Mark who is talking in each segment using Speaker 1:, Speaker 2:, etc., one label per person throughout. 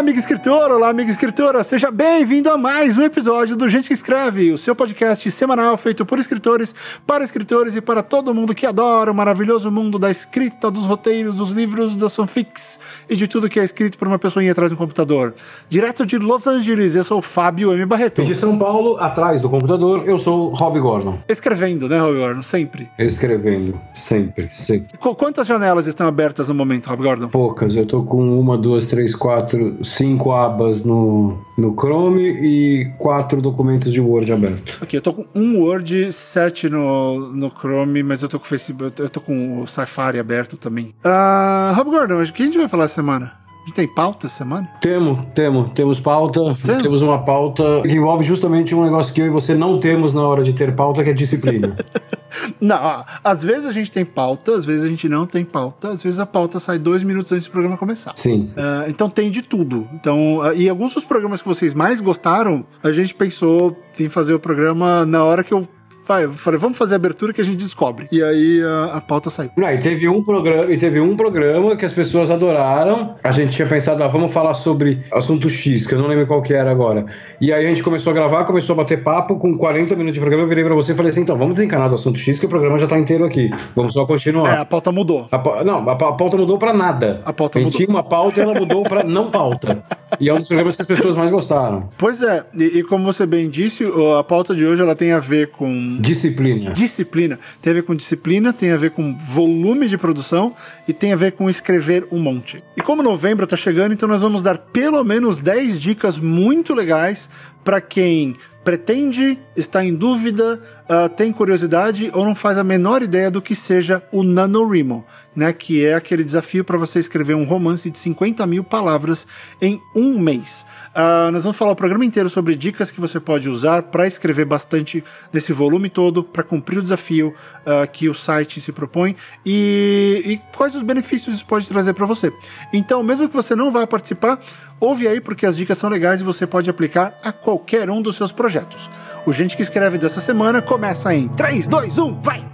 Speaker 1: amigo escritor, olá, amiga escritora, seja bem-vindo a mais um episódio do Gente que Escreve, o seu podcast semanal feito por escritores, para escritores e para todo mundo que adora o maravilhoso mundo da escrita, dos roteiros, dos livros, das fanfics e de tudo que é escrito por uma pessoinha atrás do computador. Direto de Los Angeles, eu sou o Fábio M. Barreto.
Speaker 2: E de São Paulo, atrás do computador, eu sou o Rob Gordon.
Speaker 1: Escrevendo, né, Rob Gordon? Sempre.
Speaker 2: Escrevendo, sempre, sempre.
Speaker 1: Qu- quantas janelas estão abertas no momento, Rob Gordon?
Speaker 2: Poucas, eu tô com uma, duas, três, quatro, cinco abas no, no Chrome e quatro documentos de Word aberto.
Speaker 1: Ok, eu tô com um Word, sete no, no Chrome, mas eu tô com o Facebook, eu tô com o Safari aberto também. Ah, Rob Gordon, o que a gente vai falar essa semana? A gente tem pauta essa semana?
Speaker 2: Temos, temos, temos pauta,
Speaker 1: Temos?
Speaker 2: temos uma pauta que envolve justamente um negócio que eu e você não temos na hora de ter pauta, que é disciplina.
Speaker 1: Não, ó, às vezes a gente tem pauta, às vezes a gente não tem pauta, às vezes a pauta sai dois minutos antes do programa começar.
Speaker 2: Sim.
Speaker 1: Ah, então tem de tudo. Então, ah, e alguns dos programas que vocês mais gostaram, a gente pensou em fazer o programa na hora que eu. Vai, eu falei, vamos fazer a abertura que a gente descobre. E aí ah, a pauta saiu.
Speaker 2: Ah, e teve um programa, e teve um programa que as pessoas adoraram. A gente tinha pensado, ah, vamos falar sobre assunto X, que eu não lembro qual que era agora. E aí a gente começou a gravar, começou a bater papo com 40 minutos de programa, eu virei pra você e falei assim, então vamos desencanar do assunto X, que o programa já tá inteiro aqui. Vamos só
Speaker 1: É,
Speaker 2: continuar.
Speaker 1: a pauta mudou.
Speaker 2: A pa- não, a, pa- a pauta mudou pra nada.
Speaker 1: A pauta
Speaker 2: gente
Speaker 1: mudou.
Speaker 2: tinha uma pauta e ela mudou pra não pauta. E é um dos programas que as pessoas mais gostaram.
Speaker 1: Pois é, e, e como você bem disse, a pauta de hoje ela tem a ver com
Speaker 2: Disciplina.
Speaker 1: disciplina. Tem a ver com disciplina, tem a ver com volume de produção e tem a ver com escrever um monte. E como novembro tá chegando, então nós vamos dar pelo menos 10 dicas muito legais para quem pretende, está em dúvida, ah, tem curiosidade ou não faz a menor ideia do que seja o NaNoWriMo, né? Que é aquele desafio para você escrever um romance de 50 mil palavras em um mês. Ah, nós vamos falar o programa inteiro sobre dicas que você pode usar para escrever bastante nesse volume todo, para cumprir o desafio ah, que o site se propõe e, e quais os benefícios isso pode trazer para você. Então, mesmo que você não vá participar, ouve aí porque as dicas são legais e você pode aplicar a qualquer um dos seus projetos. O Gente que Escreve dessa semana começa em 3, 2, 1, vai!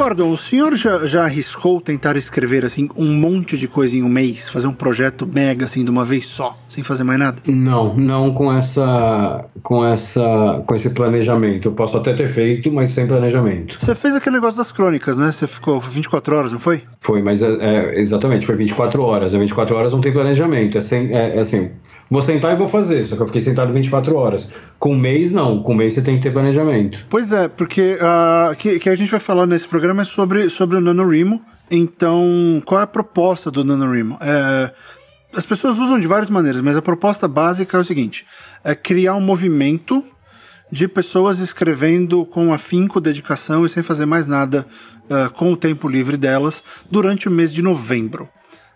Speaker 1: Gordon, o senhor já, já arriscou tentar escrever assim um monte de coisa em um mês, fazer um projeto mega assim de uma vez só, sem fazer mais nada?
Speaker 2: Não, não com essa, com essa, com esse planejamento. Eu posso até ter feito, mas sem planejamento.
Speaker 1: Você fez aquele negócio das crônicas, né? Você ficou 24 horas, não foi?
Speaker 2: Foi, mas é, é, exatamente, foi 24 horas. É 24 horas não tem planejamento. É, sem, é, é assim, vou sentar e vou fazer, só que eu fiquei sentado 24 horas. Com mês, não. Com mês você tem que ter planejamento.
Speaker 1: Pois é, porque uh, que, que a gente vai falar nesse programa é sobre, sobre o NaNoWriMo. Então, qual é a proposta do NaNoWriMo? É, as pessoas usam de várias maneiras, mas a proposta básica é o seguinte: é criar um movimento de pessoas escrevendo com afinco, dedicação e sem fazer mais nada uh, com o tempo livre delas durante o mês de novembro.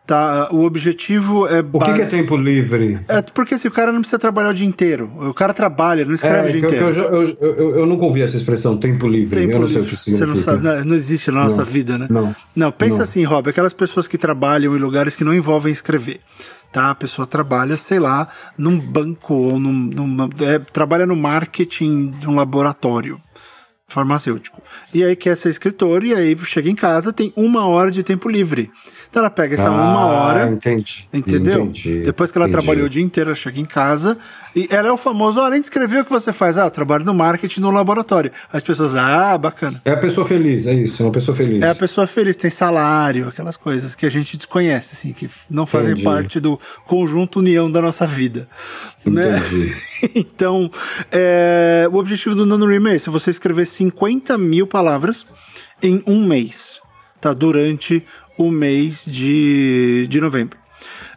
Speaker 1: Tá? O objetivo é.
Speaker 2: O que, que é tempo livre?
Speaker 1: É porque assim, o cara não precisa trabalhar o dia inteiro. O cara trabalha, não escreve
Speaker 2: É,
Speaker 1: o dia inteiro.
Speaker 2: eu, eu, eu, eu nunca ouvi essa expressão, tempo livre.
Speaker 1: Tempo
Speaker 2: eu não sei o
Speaker 1: livre.
Speaker 2: que
Speaker 1: Você não
Speaker 2: significa.
Speaker 1: sabe, não, não existe na nossa
Speaker 2: Não.
Speaker 1: vida, né?
Speaker 2: Não.
Speaker 1: Não, pensa
Speaker 2: Não.
Speaker 1: assim, Rob, aquelas pessoas que trabalham em lugares que não envolvem escrever. Tá? A pessoa trabalha, sei lá, num banco ou num, numa, é, trabalha no marketing de um laboratório farmacêutico. E aí quer ser escritor e aí chega em casa, tem uma hora de tempo livre. Então ela pega essa uma
Speaker 2: Ah,
Speaker 1: hora,
Speaker 2: Entendi.
Speaker 1: Entendeu?
Speaker 2: Entendi,
Speaker 1: Depois que ela
Speaker 2: entendi.
Speaker 1: trabalhou o dia inteiro, ela chega em casa e ela é o famoso, "Ah, além de escrever o que você faz, ah, eu trabalho no marketing no laboratório. As pessoas, ah, bacana.
Speaker 2: É a pessoa feliz, é isso, é uma pessoa feliz.
Speaker 1: É a pessoa feliz, tem salário, aquelas coisas que a gente desconhece, assim, que não fazem
Speaker 2: Entendi.
Speaker 1: parte do conjunto união da nossa vida. Né? Então, é, o objetivo do NaNoWriMo é esse, você escrever 50 mil palavras em um mês, tá? Durante o mês de, de novembro.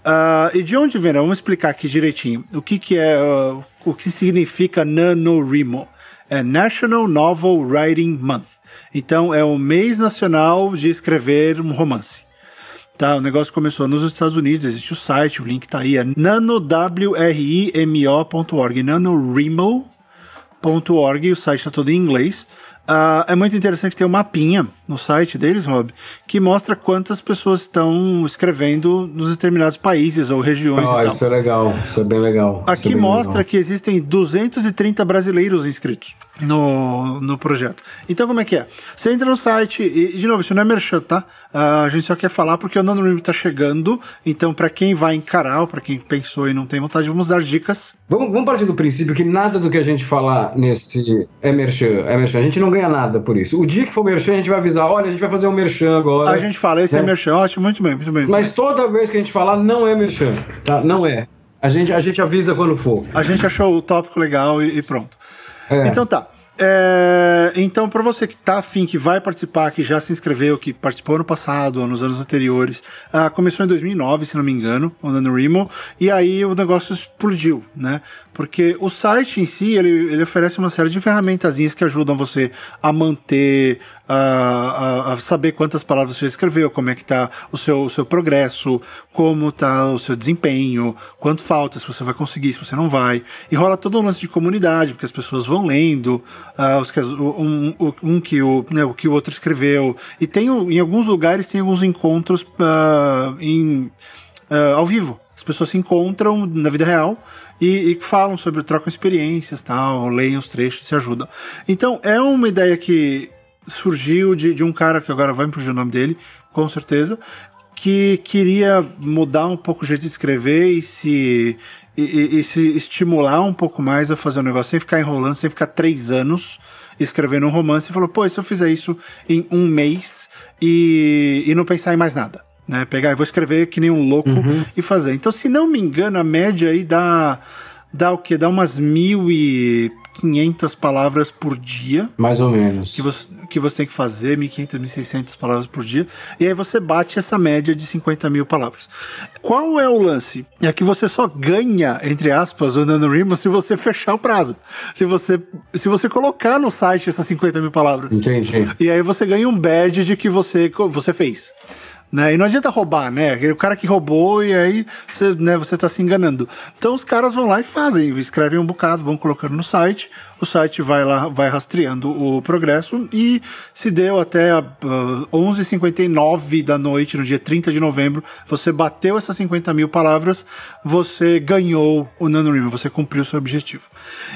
Speaker 1: Ah, e de onde vem? Vamos explicar aqui direitinho. O que, que é, ah, o que significa NaNoWriMo? É National Novel Writing Month. Então, é o mês nacional de escrever um romance. Tá, o negócio começou nos Estados Unidos, existe o site, o link tá aí, é nanowrimo.org, nanorimo.org, o site está todo em inglês. Ah, é muito interessante ter um mapinha no site deles, Rob, que mostra quantas pessoas estão escrevendo nos determinados países ou regiões
Speaker 2: Ah, isso é legal, isso é bem legal. isso
Speaker 1: Aqui
Speaker 2: é bem
Speaker 1: mostra
Speaker 2: legal.
Speaker 1: que existem 230 brasileiros inscritos no, no projeto. Então, como é que é? Você entra no site, e, de novo, isso não é merchan, tá? Ah, a gente só quer falar porque o NanoRim tá chegando. Então, para quem vai encarar, ou para quem pensou e não tem vontade, vamos dar dicas.
Speaker 2: Vamos, vamos partir do princípio que nada do que a gente falar nesse é merchan, é merchan. A gente não ganha nada por isso. O dia que for merchan, a gente vai avisar, olha, a gente vai fazer um merchan agora.
Speaker 1: A gente fala, esse é,
Speaker 2: É.
Speaker 1: merchan, ótimo, muito bem, muito bem.
Speaker 2: Mas toda vez que a gente falar, não é merchan, tá? Não é. A gente, a gente avisa quando for.
Speaker 1: A gente achou o tópico legal e, e pronto.
Speaker 2: É.
Speaker 1: Então tá. É, então, para você que tá afim, que vai participar, que já se inscreveu, que participou ano passado, ou nos anos anteriores, ah, começou em 2009, se não me engano, o NaNoWriMo, e aí o negócio explodiu, né? Porque o site em si, ele, ele oferece uma série de ferramentazinhas que ajudam você a manter, a, a, a saber quantas palavras você escreveu, como é que tá o seu, o seu progresso, como tá o seu desempenho, quanto falta, se você vai conseguir, se você não vai. E rola todo um lance de comunidade, porque as pessoas vão lendo ah, os que, um, um, um que o, né, o que o outro escreveu. E tem, em alguns lugares tem alguns encontros ah, em, ah, ao vivo. As pessoas se encontram na vida real e, e falam sobre, trocam experiências, tal, leem os trechos, se ajudam. Então é uma ideia que surgiu de, de um cara que agora vai me fugir o nome dele, com certeza, que queria mudar um pouco o jeito de escrever e se e, e- se estimular um pouco mais a fazer um negócio sem ficar enrolando, sem ficar três anos escrevendo um romance e falou, pô, se eu fizer isso em um mês e, e não pensar em mais nada? Né? Pegar, eu vou escrever que nem um louco e fazer. Então, se não me engano, a média aí dá, dá o quê? Dá umas 1.500 palavras por dia
Speaker 2: Mais ou menos.
Speaker 1: que você, que você tem que fazer, 1.500, 1.600 palavras por dia, e aí você bate essa média de 50 mil palavras. Qual é o lance? É que você só ganha, entre aspas, o NaNoWriMo se você fechar o prazo. Se você, se você colocar no site essas 50 mil palavras.
Speaker 2: Entendi.
Speaker 1: E aí você ganha um badge de que você, você fez. Né? E não adianta roubar, né? O cara que roubou e aí você, né, você tá se enganando. Então os caras vão lá e fazem, escrevem um bocado, vão colocando no site, o site vai lá, vai rastreando o progresso e se deu até ah, 11h59 da noite, no dia 30 de novembro, você bateu essas 50 mil palavras, você ganhou o NaNoWriMo, você cumpriu o seu objetivo.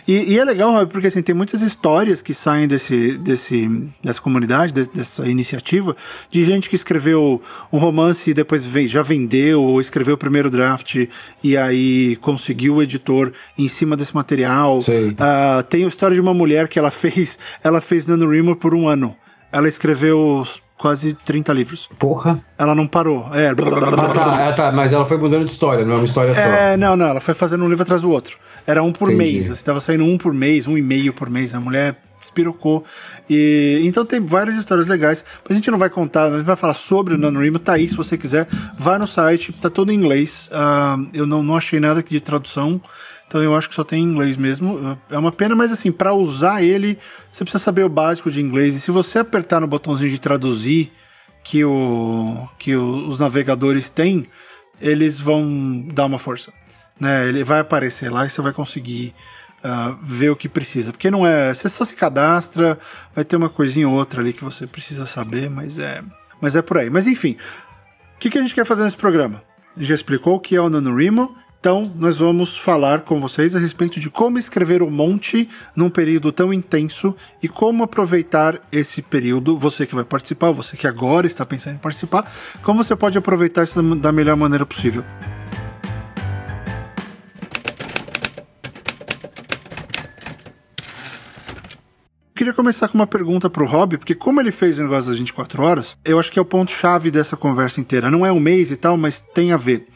Speaker 1: E, e é legal, porque assim, tem muitas histórias que saem desse, desse, dessa comunidade, de- dessa iniciativa, de gente que escreveu um romance e depois já vendeu, ou escreveu o primeiro draft e aí conseguiu o editor em cima desse material. Ah, tem história de uma mulher que ela fez, ela fez NaNoWriMo por um ano. Ela escreveu quase 30 livros.
Speaker 2: Porra.
Speaker 1: Ela não parou. É,
Speaker 2: Ah, tá, é, tá, mas ela foi mudando de história, não é uma história só.
Speaker 1: é, não, não, ela foi fazendo um livro atrás do outro. Era um por
Speaker 2: Entendi.
Speaker 1: mês, você tava saindo um por mês, um e meio por mês, a mulher despirocou. E, então tem várias histórias legais, mas a gente não vai contar, a gente vai falar sobre o NaNoWriMo, tá aí se você quiser, vai no site, tá todo em inglês, ah, eu não, não achei nada aqui de tradução, então eu acho que só tem em inglês mesmo. É uma pena, mas assim, para usar ele, você precisa saber o básico de inglês, e se você apertar no botãozinho de traduzir, que, o, que o- os navegadores têm, eles vão dar uma força. Né? Ele vai aparecer lá e você vai conseguir ah, ver o que precisa. Porque não é. Você só se cadastra, vai ter uma coisinha ou outra ali que você precisa saber, mas é. Mas é por aí. Mas enfim, o que, que a gente quer fazer nesse programa? A gente já explicou o que é o NaNoWriMo, então nós vamos falar com vocês a respeito de como escrever um monte num período tão intenso e como aproveitar esse período, você que vai participar, você que agora está pensando em participar, como você pode aproveitar isso da melhor maneira possível. Queria começar com uma pergunta pro Rob, porque como ele fez o negócio das 24 horas, eu acho que é o ponto-chave dessa conversa inteira. Não é um mês e tal, mas tem a ver.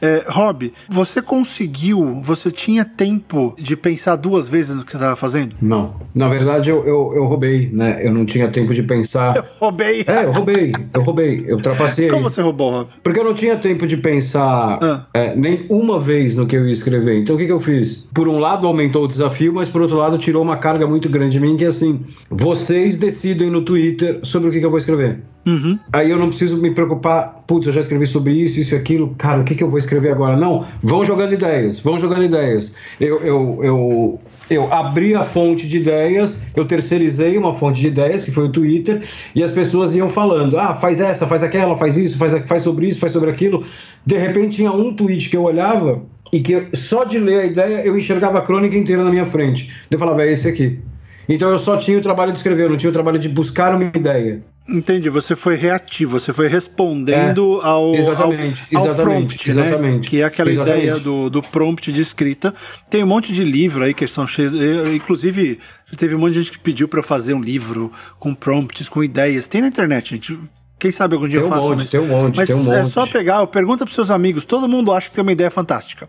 Speaker 1: É, Rob, você conseguiu, você tinha tempo de pensar duas vezes no que você estava fazendo?
Speaker 2: Não. Na verdade, eu, eu, eu roubei, né? Eu não tinha tempo de pensar.
Speaker 1: Roubei.
Speaker 2: É, eu roubei, eu roubei, eu ultrapassei.
Speaker 1: Como você roubou, Rob?
Speaker 2: Porque eu não tinha tempo de pensar
Speaker 1: Ah.
Speaker 2: é, nem uma vez no que eu ia escrever. Então o que, que eu fiz? Por um lado aumentou o desafio, mas por outro lado tirou uma carga muito grande de mim, que é assim, vocês decidem no Twitter sobre o que, que eu vou escrever. Uhum. Aí eu não preciso me preocupar, putz, eu já escrevi sobre isso, isso e aquilo, cara, o que, que eu vou escrever agora? Não, vão jogando ideias, vão jogando ideias. Eu, eu, eu, eu abri a fonte de ideias, eu terceirizei uma fonte de ideias, que foi o Twitter, e as pessoas iam falando, ah, faz essa, faz aquela, faz isso, faz, faz sobre isso, faz sobre aquilo. De repente tinha um tweet que eu olhava e que só de ler a ideia eu enxergava a crônica inteira na minha frente. Eu falava, é esse aqui. Então eu só tinha o trabalho de escrever, eu não tinha o trabalho de buscar uma ideia.
Speaker 1: Entendi, você foi reativo, você foi respondendo é, ao,
Speaker 2: exatamente, ao, ao exatamente,
Speaker 1: prompt,
Speaker 2: né? exatamente,
Speaker 1: né? que é aquela
Speaker 2: exatamente.
Speaker 1: ideia do, do prompt de escrita. Tem um monte de livro aí que são cheios, inclusive teve um monte de gente que pediu para fazer um livro com prompts, com ideias. Tem na internet, gente. Quem sabe algum dia
Speaker 2: tem
Speaker 1: eu faço.
Speaker 2: Um monte, tem um monte,
Speaker 1: mas
Speaker 2: tem um
Speaker 1: é
Speaker 2: monte.
Speaker 1: só pegar, pergunta pros seus amigos, todo mundo acha que tem uma ideia fantástica.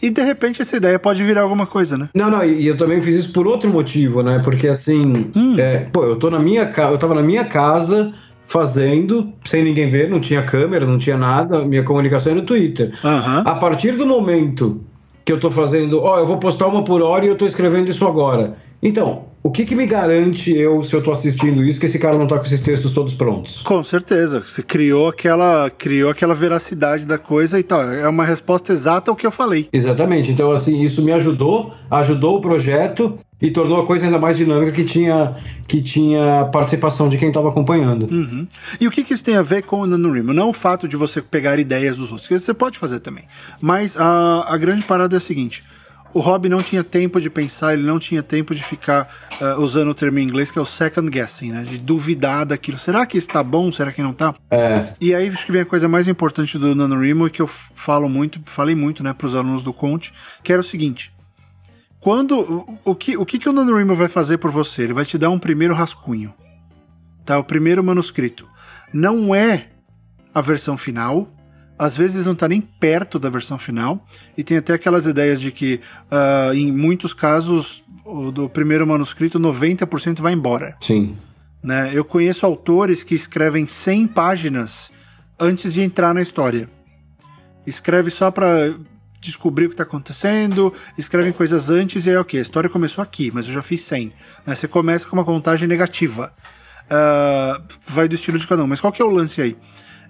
Speaker 1: E de repente essa ideia pode virar alguma coisa, né?
Speaker 2: Não, não, e eu também fiz isso por outro motivo, né? Porque assim, hum. é, pô, eu tô na minha casa, eu tava na minha casa fazendo, sem ninguém ver, não tinha câmera, não tinha nada, minha comunicação era no Twitter.
Speaker 1: Uhum.
Speaker 2: A partir do momento que eu tô fazendo, ó, oh, eu vou postar uma por hora e eu tô escrevendo isso agora. Então, o que, que me garante eu, se eu estou assistindo isso, que esse cara não está com esses textos todos prontos?
Speaker 1: Com certeza. Você criou aquela, criou aquela veracidade da coisa e tal. É uma resposta exata ao que eu falei.
Speaker 2: Exatamente. Então, assim, isso me ajudou, ajudou o projeto e tornou a coisa ainda mais dinâmica que tinha, que tinha participação de quem estava acompanhando.
Speaker 1: Uhum. E o que, que, isso tem a ver com o NaNoWriMo? Não o fato de você pegar ideias dos outros, que você pode fazer também. Mas a, a grande parada é a seguinte o Rob não tinha tempo de pensar, ele não tinha tempo de ficar uh, usando o termo em inglês que é o second guessing, né? De duvidar daquilo. Será que está bom? Será que não está?
Speaker 2: É.
Speaker 1: E aí acho que vem a coisa mais importante do NaNoWriMo que eu falo muito, falei muito, né, para os alunos do Conte, que era o seguinte: quando o, que o que, que o NaNoWriMo vai fazer por você? Ele vai te dar um primeiro rascunho, tá? O primeiro manuscrito. Não é a versão final, às vezes não está nem perto da versão final, e tem até aquelas ideias de que, uh, em muitos casos, o do primeiro manuscrito, 90% vai embora.
Speaker 2: Sim.
Speaker 1: Né? Eu conheço autores que escrevem 100 páginas antes de entrar na história. Escreve só para descobrir o que está acontecendo, escrevem coisas antes e aí, ok, a história começou aqui, mas eu já fiz 100. Né? Você começa com uma contagem negativa. Uh, vai do estilo de cada um. Mas qual que é o lance aí?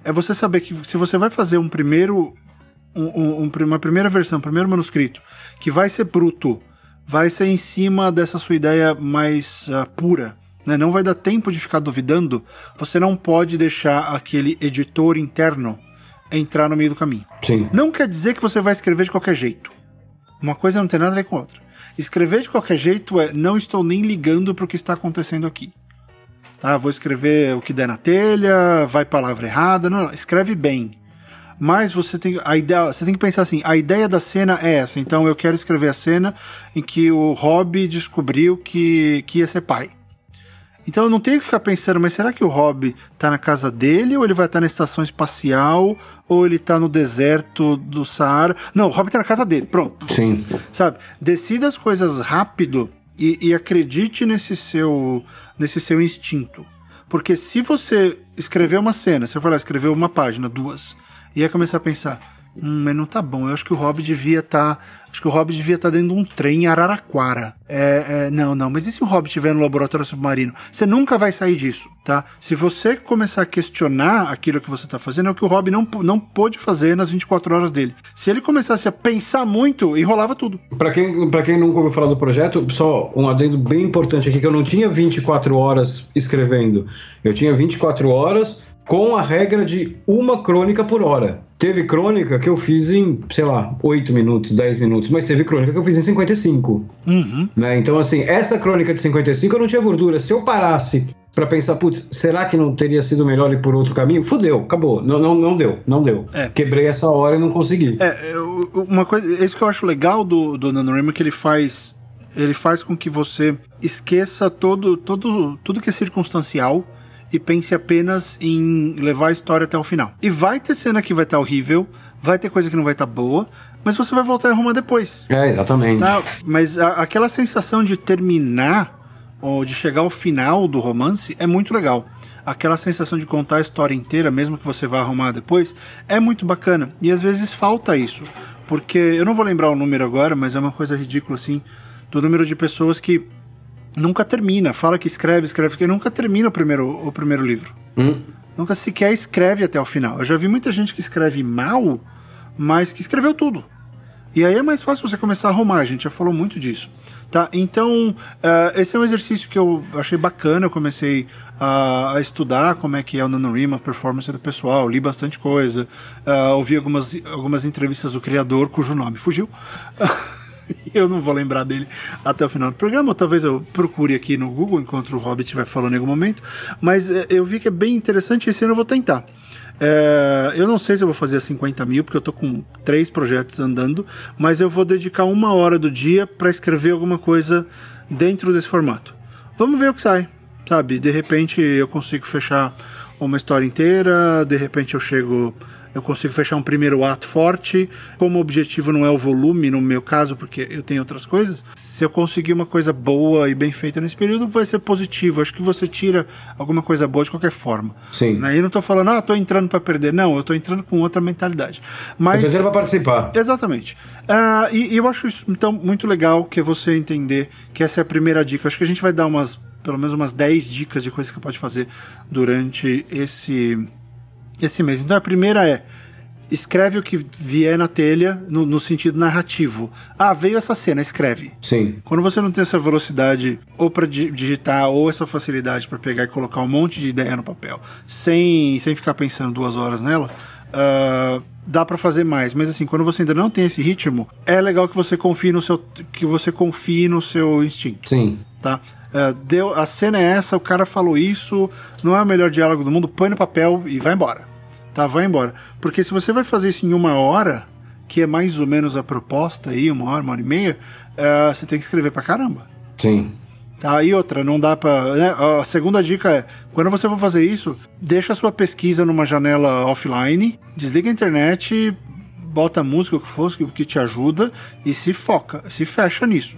Speaker 1: É você saber que se você vai fazer um primeiro. Um, um, uma primeira versão, um primeiro manuscrito, que vai ser bruto, vai ser em cima dessa sua ideia mais uh, pura, né? não vai dar tempo de ficar duvidando, você não pode deixar aquele editor interno entrar no meio do caminho.
Speaker 2: Sim.
Speaker 1: Não quer dizer que você vai escrever de qualquer jeito. Uma coisa não tem nada a ver com a outra. Escrever de qualquer jeito é não estou nem ligando para o que está acontecendo aqui tá? Vou escrever o que der na telha, vai palavra errada, não, não escreve bem. Mas você tem a ideia, você tem que pensar assim, a ideia da cena é essa. Então eu quero escrever a cena em que o Rob descobriu que, que ia ser pai. Então eu não tenho que ficar pensando, mas será que o Rob tá na casa dele ou ele vai estar tá na estação espacial ou ele tá no deserto do Saara? Não, o Rob tá na casa dele. Pronto.
Speaker 2: Sim.
Speaker 1: Sabe? Decida as coisas rápido e, e acredite nesse seu nesse seu instinto. Porque se você escrever uma cena, eu falar escrever uma página, duas, e ia começar a pensar, hum, mas não tá bom, eu acho que o Rob devia estar. Tá, acho que o Rob devia estar tá dentro de um trem em Araraquara. É, é, não, não, mas e se o Rob estiver no laboratório submarino? Você nunca vai sair disso, tá? Se você começar a questionar aquilo que você está fazendo, é o que o Rob não, não pôde fazer nas 24 horas dele. Se ele começasse a pensar muito, enrolava tudo.
Speaker 2: Para quem, quem nunca ouviu falar do projeto, só um adendo bem importante aqui, que eu não tinha 24 horas escrevendo. Eu tinha 24 horas com a regra de uma crônica por hora. Teve crônica que eu fiz em, sei lá, 8 minutos, 10 minutos, mas teve crônica que eu fiz em 55.
Speaker 1: Uhum.
Speaker 2: Né? Então, assim, essa crônica de 55 eu não tinha gordura. Se eu parasse para pensar, putz, será que não teria sido melhor ir por outro caminho? Fudeu, acabou. Não, não, não deu, não deu.
Speaker 1: É.
Speaker 2: Quebrei essa hora e não consegui.
Speaker 1: É, uma coisa, isso que eu acho legal do, do NaNoWriMo é que ele faz ele faz com que você esqueça todo, todo, tudo que é circunstancial e pense apenas em levar a história até o final. E vai ter cena que vai estar tá horrível, vai ter coisa que não vai estar tá boa, mas você vai voltar a arrumar depois.
Speaker 2: É, exatamente.
Speaker 1: Tá? Mas a, aquela sensação de terminar ou de chegar ao final do romance é muito legal. Aquela sensação de contar a história inteira, mesmo que você vá arrumar depois, é muito bacana. E às vezes falta isso. Porque eu não vou lembrar o número agora, mas é uma coisa ridícula assim, do número de pessoas que nunca termina. Fala que escreve, escreve, que nunca termina o primeiro, o primeiro livro.
Speaker 2: Hum.
Speaker 1: nunca sequer escreve até o final. Eu já vi muita gente que escreve mal, mas que escreveu tudo. E aí é mais fácil você começar a arrumar, a gente já falou muito disso. Tá? Então, uh, esse é um exercício que eu achei bacana. Eu comecei a, a estudar como é que é o NaNoRim, a performance do pessoal, li bastante coisa, uh, ouvi algumas, algumas entrevistas do criador, cujo nome fugiu. eu não vou lembrar dele até o final do programa, talvez eu procure aqui no Google enquanto o Hobbit vai falando em algum momento. Mas uh, eu vi que é bem interessante, esse ano eu vou tentar. É, eu não sei se eu vou fazer 50 mil, porque eu tô com três projetos andando, mas eu vou dedicar uma hora do dia para escrever alguma coisa dentro desse formato. Vamos ver o que sai, sabe? De repente eu consigo fechar uma história inteira, de repente eu chego eu consigo fechar um primeiro ato forte. Como o objetivo não é o volume, no meu caso, porque eu tenho outras coisas, se eu conseguir uma coisa boa e bem feita nesse período, vai ser positivo. Acho que você tira alguma coisa boa de qualquer forma.
Speaker 2: Sim.
Speaker 1: Aí né? não tô falando, ah, tô entrando para perder. Não, eu tô entrando com outra mentalidade. Mas.
Speaker 2: Entrando para participar.
Speaker 1: Exatamente. Uh, e, e eu acho isso, então, muito legal que você entender que essa é a primeira dica. Acho que a gente vai dar umas pelo menos umas 10 dicas de coisas que pode fazer durante esse esse mês. Então a primeira é escreve o que vier na telha no, no, sentido narrativo. Ah, veio essa cena, escreve.
Speaker 2: Sim.
Speaker 1: Quando você não tem essa velocidade ou para digitar ou essa facilidade para pegar e colocar um monte de ideia no papel, sem, sem ficar pensando duas horas nela, uh, dá para fazer mais. Mas assim, quando você ainda não tem esse ritmo, é legal que você confie no seu que você confie no seu instinto.
Speaker 2: Sim.
Speaker 1: Tá? Uh, deu, a cena é essa, o cara falou isso, não é o melhor diálogo do mundo, põe no papel e vai embora tá? Vai embora. Porque se você vai fazer isso em uma hora, que é mais ou menos a proposta aí, uma hora, uma hora e meia, uh, você tem que escrever pra caramba.
Speaker 2: Sim.
Speaker 1: Tá, e outra, não dá pra. Né? A segunda dica é: quando você for fazer isso, deixa a sua pesquisa numa janela offline, desliga a internet, bota a música, o que for, que te ajuda, e se foca, se fecha nisso.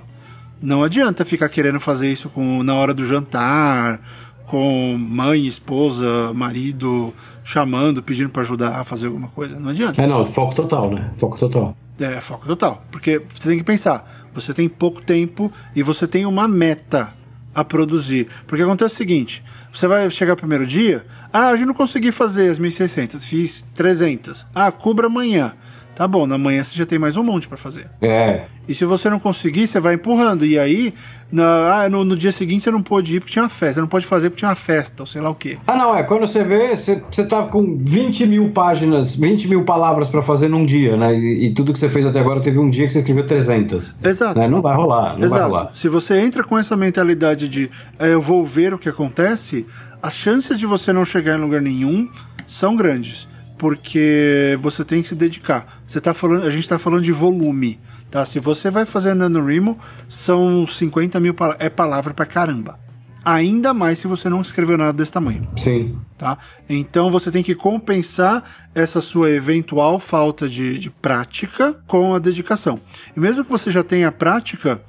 Speaker 1: Não adianta ficar querendo fazer isso com, na hora do jantar, com mãe, esposa, marido, chamando, pedindo para ajudar a fazer alguma coisa. Não adianta.
Speaker 2: É, não, foco total, né? Foco total.
Speaker 1: É, foco total. Porque você tem que pensar, você tem pouco tempo e você tem uma meta a produzir. Porque acontece o seguinte, você vai chegar no primeiro dia, ah, hoje não consegui fazer as 1.600, fiz 300. Ah, cubra amanhã. Tá bom, na manhã você já tem mais um monte para fazer.
Speaker 2: É.
Speaker 1: E se você não conseguir, você vai empurrando. E aí, na, ah, no, no, dia seguinte você não pôde ir porque tinha uma festa. Você não pode fazer porque tinha uma festa, ou sei lá o quê.
Speaker 2: Ah, não, é. Quando você vê, você, você tá com 20 mil páginas, 20 mil palavras para fazer num dia, né? E, e, tudo que você fez até agora teve um dia que você escreveu 300.
Speaker 1: Exato.
Speaker 2: Né? Não vai rolar, não
Speaker 1: Exato.
Speaker 2: vai rolar.
Speaker 1: Se você entra com essa mentalidade de é, eu vou ver o que acontece, as chances de você não chegar em lugar nenhum são grandes porque você tem que se dedicar. Você tá falando, a gente está falando de volume, tá? Se você vai fazer NaNoWriMo, são 50 mil é palavra pra caramba. Ainda mais se você não escreveu nada desse tamanho.
Speaker 2: Sim.
Speaker 1: Tá? Então você tem que compensar essa sua eventual falta de, de prática com a dedicação. E mesmo que você já tenha prática,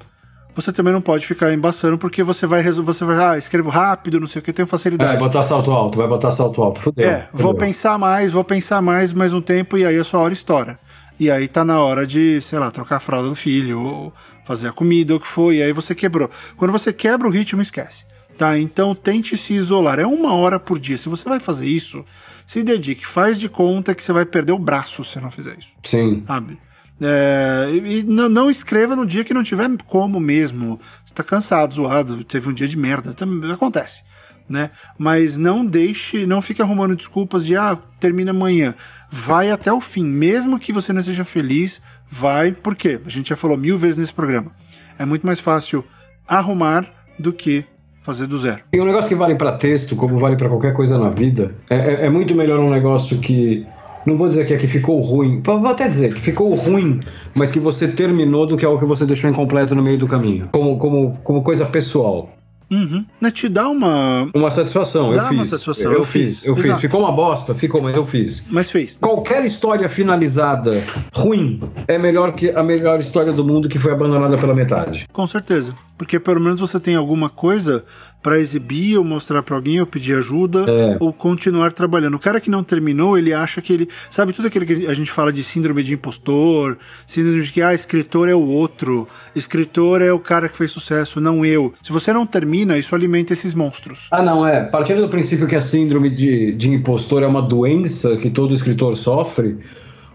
Speaker 1: você também não pode ficar embaçando porque você vai você vai ah, escrevo rápido, não sei o que, tenho facilidade.
Speaker 2: É, botar salto alto, vai botar salto alto, fudeu.
Speaker 1: É, fudeu. vou pensar mais, vou pensar mais mais um tempo e aí a sua hora estoura. E aí tá na hora de, sei lá, trocar a fralda do filho, ou fazer a comida, ou o que for, e aí você quebrou. Quando você quebra o ritmo, esquece. Tá? Então tente se isolar. É uma hora por dia. Se você vai fazer isso, se dedique, faz de conta que você vai perder o braço se não fizer isso.
Speaker 2: Sim.
Speaker 1: Sabe? É, e não, não, escreva no dia que não tiver como mesmo. Você tá cansado, zoado, teve um dia de merda. Acontece. Né? Mas não deixe, não fique arrumando desculpas de ah, termina amanhã. Vai até o fim, mesmo que você não seja feliz, vai, por quê? A gente já falou mil vezes nesse programa. É muito mais fácil arrumar do que fazer do zero.
Speaker 2: E um negócio que vale para texto, como vale para qualquer coisa na vida, é, é, é muito melhor um negócio que não vou dizer que é que ficou ruim, vou até dizer que ficou ruim, mas que você terminou do que algo que você deixou incompleto no meio do caminho, como, como, como coisa pessoal.
Speaker 1: Uhum. Né, te dá uma.
Speaker 2: Uma satisfação,
Speaker 1: dá
Speaker 2: eu fiz.
Speaker 1: Uma satisfação.
Speaker 2: Eu,
Speaker 1: eu
Speaker 2: fiz, eu Exato. fiz. Ficou uma bosta, ficou, mas eu fiz.
Speaker 1: Mas fez.
Speaker 2: Qualquer história finalizada ruim é melhor que a melhor história do mundo que foi abandonada pela metade.
Speaker 1: Com certeza. Porque pelo menos você tem alguma coisa para exibir ou mostrar para alguém ou pedir ajuda
Speaker 2: É.
Speaker 1: ou continuar trabalhando. O cara que não terminou, ele acha que ele. Sabe tudo aquilo que a gente fala de síndrome de impostor, síndrome de que, ah, escritor é o outro, escritor é o cara que fez sucesso, não eu. Se você não termina, isso alimenta esses monstros.
Speaker 2: Ah, não, é. Partindo do princípio que a síndrome de, de impostor é uma doença que todo escritor sofre,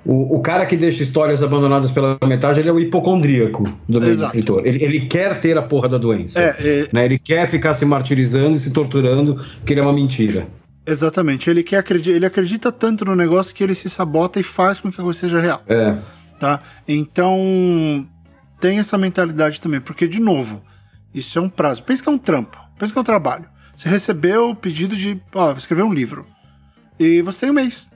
Speaker 2: o, o cara que deixa histórias abandonadas pela metade, ele é o hipocondríaco do meio
Speaker 1: Exato.
Speaker 2: escritor. Ele, ele quer ter a porra da doença.
Speaker 1: É, é,
Speaker 2: Né? Ele quer ficar se martirizando e se torturando, que ele é uma mentira.
Speaker 1: exatamente. Ele, quer acredi- ele acredita tanto no negócio que ele se sabota e faz com que a coisa seja real.
Speaker 2: É.
Speaker 1: tá? Então, tem essa mentalidade também, porque, de novo, isso é um prazo. Pensa que é um trampo, pensa que é um trabalho. Você recebeu o pedido de, ó, escrever um livro. E você tem um mês.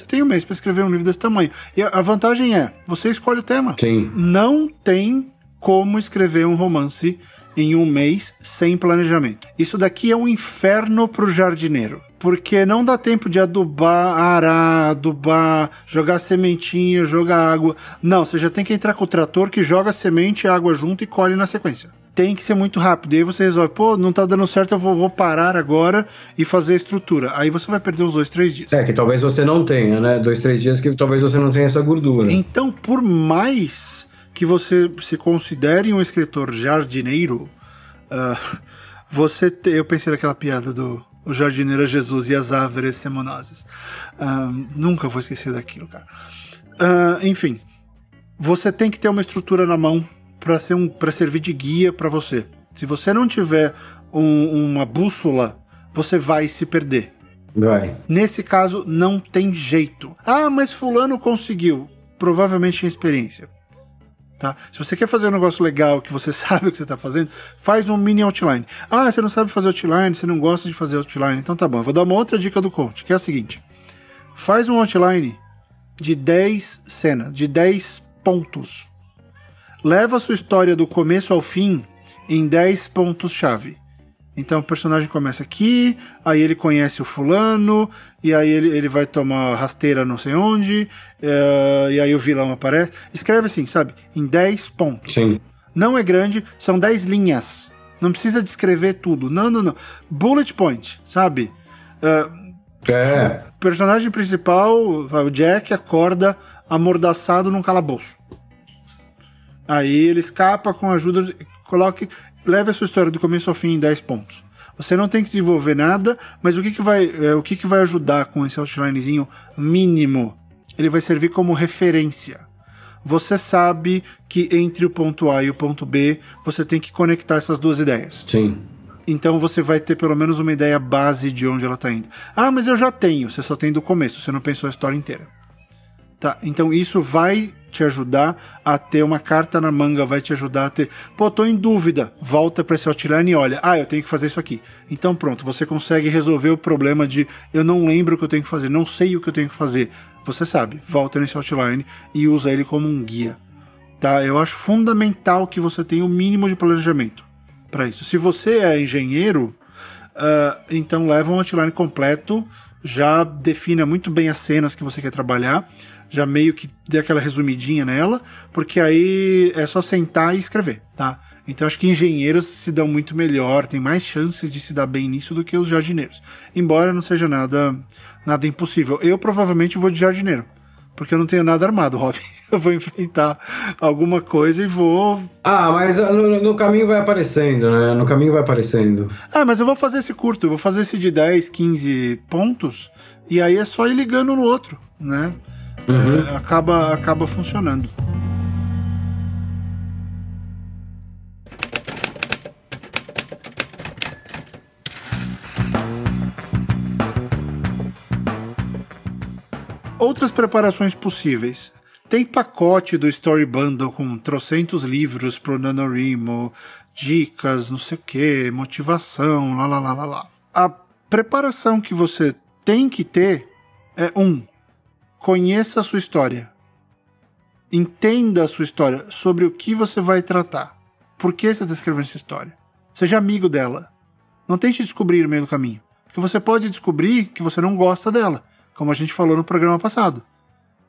Speaker 1: Você tem um mês para escrever um livro desse tamanho. E a vantagem é, você escolhe o tema.
Speaker 2: Sim.
Speaker 1: Não tem como escrever um romance em um mês sem planejamento. Isso daqui é um inferno pro jardineiro. Porque não dá tempo de adubar, arar, adubar, jogar sementinha, jogar água. Não, você já tem que entrar com o trator que joga semente e água junto e colhe na sequência. Tem que ser muito rápido. E aí você resolve, pô, não tá dando certo, eu vou, vou parar agora e fazer a estrutura. Aí você vai perder os dois, três dias.
Speaker 2: É, que talvez você não tenha, né? Dois, três dias que talvez você não tenha essa gordura.
Speaker 1: Então, por mais que você se considere um escritor jardineiro, ah, você te- eu pensei naquela piada do o jardineiro é Jesus e as árvores semonoses. Ah, nunca vou esquecer daquilo, cara. Ah, enfim, você tem que ter uma estrutura na mão para ser um para servir de guia para você. Se você não tiver um- uma bússola, você vai se perder.
Speaker 2: Vai.
Speaker 1: Nesse caso, não tem jeito. Ah, mas fulano conseguiu. Provavelmente tinha experiência. Tá? Se você quer fazer um negócio legal, que você sabe o que você está fazendo, faz um mini outline. Ah, você não sabe fazer outline, você não gosta de fazer outline. Então tá bom, vou dar uma outra dica do coach, que é a seguinte. Faz um outline de 10 cenas, de 10 pontos. Leva sua história do começo ao fim em 10 pontos-chave. Então o personagem começa aqui, aí ele conhece o fulano, e aí ele, ele vai tomar rasteira não sei onde, eh, e aí o vilão aparece. Escreve assim, sabe? Em 10 pontos.
Speaker 2: Sim.
Speaker 1: Não é grande, são 10 linhas. Não precisa descrever tudo. Não, não, não. Bullet point, sabe? Eh,
Speaker 2: É.
Speaker 1: o personagem principal, o Jack, acorda amordaçado num calabouço. Aí ele escapa com a ajuda. Coloque. Leve a sua história do começo ao fim em 10 pontos. Você não tem que desenvolver nada, mas o que, que vai. é, o que, que vai ajudar com esse outlinezinho mínimo? Ele vai servir como referência. Você sabe que entre o ponto A e o ponto B você tem que conectar essas duas ideias.
Speaker 2: Sim.
Speaker 1: Então você vai ter pelo menos uma ideia base de onde ela está indo. Ah, mas eu já tenho. Você só tem do começo, você não pensou a história inteira. Tá, então isso vai te ajudar a ter uma carta na manga, vai te ajudar a ter. Pô, tô em dúvida. Volta para esse outline e olha, ah, eu tenho que fazer isso aqui. Então pronto, você consegue resolver o problema de eu não lembro o que eu tenho que fazer, não sei o que eu tenho que fazer. Você sabe, volta nesse outline e usa ele como um guia. Tá? Eu acho fundamental que você tenha o mínimo de planejamento para isso. Se você é engenheiro, ah, então leva um outline completo, já defina muito bem as cenas que você quer trabalhar, já meio que dê aquela resumidinha nela, porque aí é só sentar e escrever, tá? Então acho que engenheiros se dão muito melhor, tem mais chances de se dar bem nisso do que os jardineiros. Embora não seja nada nada impossível. Eu provavelmente vou de jardineiro, porque eu não tenho nada armado, Rob. Eu vou enfrentar alguma coisa e vou
Speaker 2: Ah, mas no, no caminho vai aparecendo, né? No caminho vai aparecendo.
Speaker 1: Ah, mas eu vou fazer esse curto, eu vou fazer esse de 10, 15 pontos, e aí é só ir ligando no outro, né? É, acaba, acaba funcionando. Outras preparações possíveis. Tem pacote do Story Bundle com trocentos livros pro NaNoWriMo, dicas, não sei o que, motivação, lá, lá, lá, lá, lá. A preparação que você tem que ter é um, conheça a sua história. Entenda a sua história sobre o que você vai tratar. Por que você está escrevendo essa história? Seja amigo dela. Não tente descobrir no meio do caminho. Porque você pode descobrir que você não gosta dela, como a gente falou no programa passado.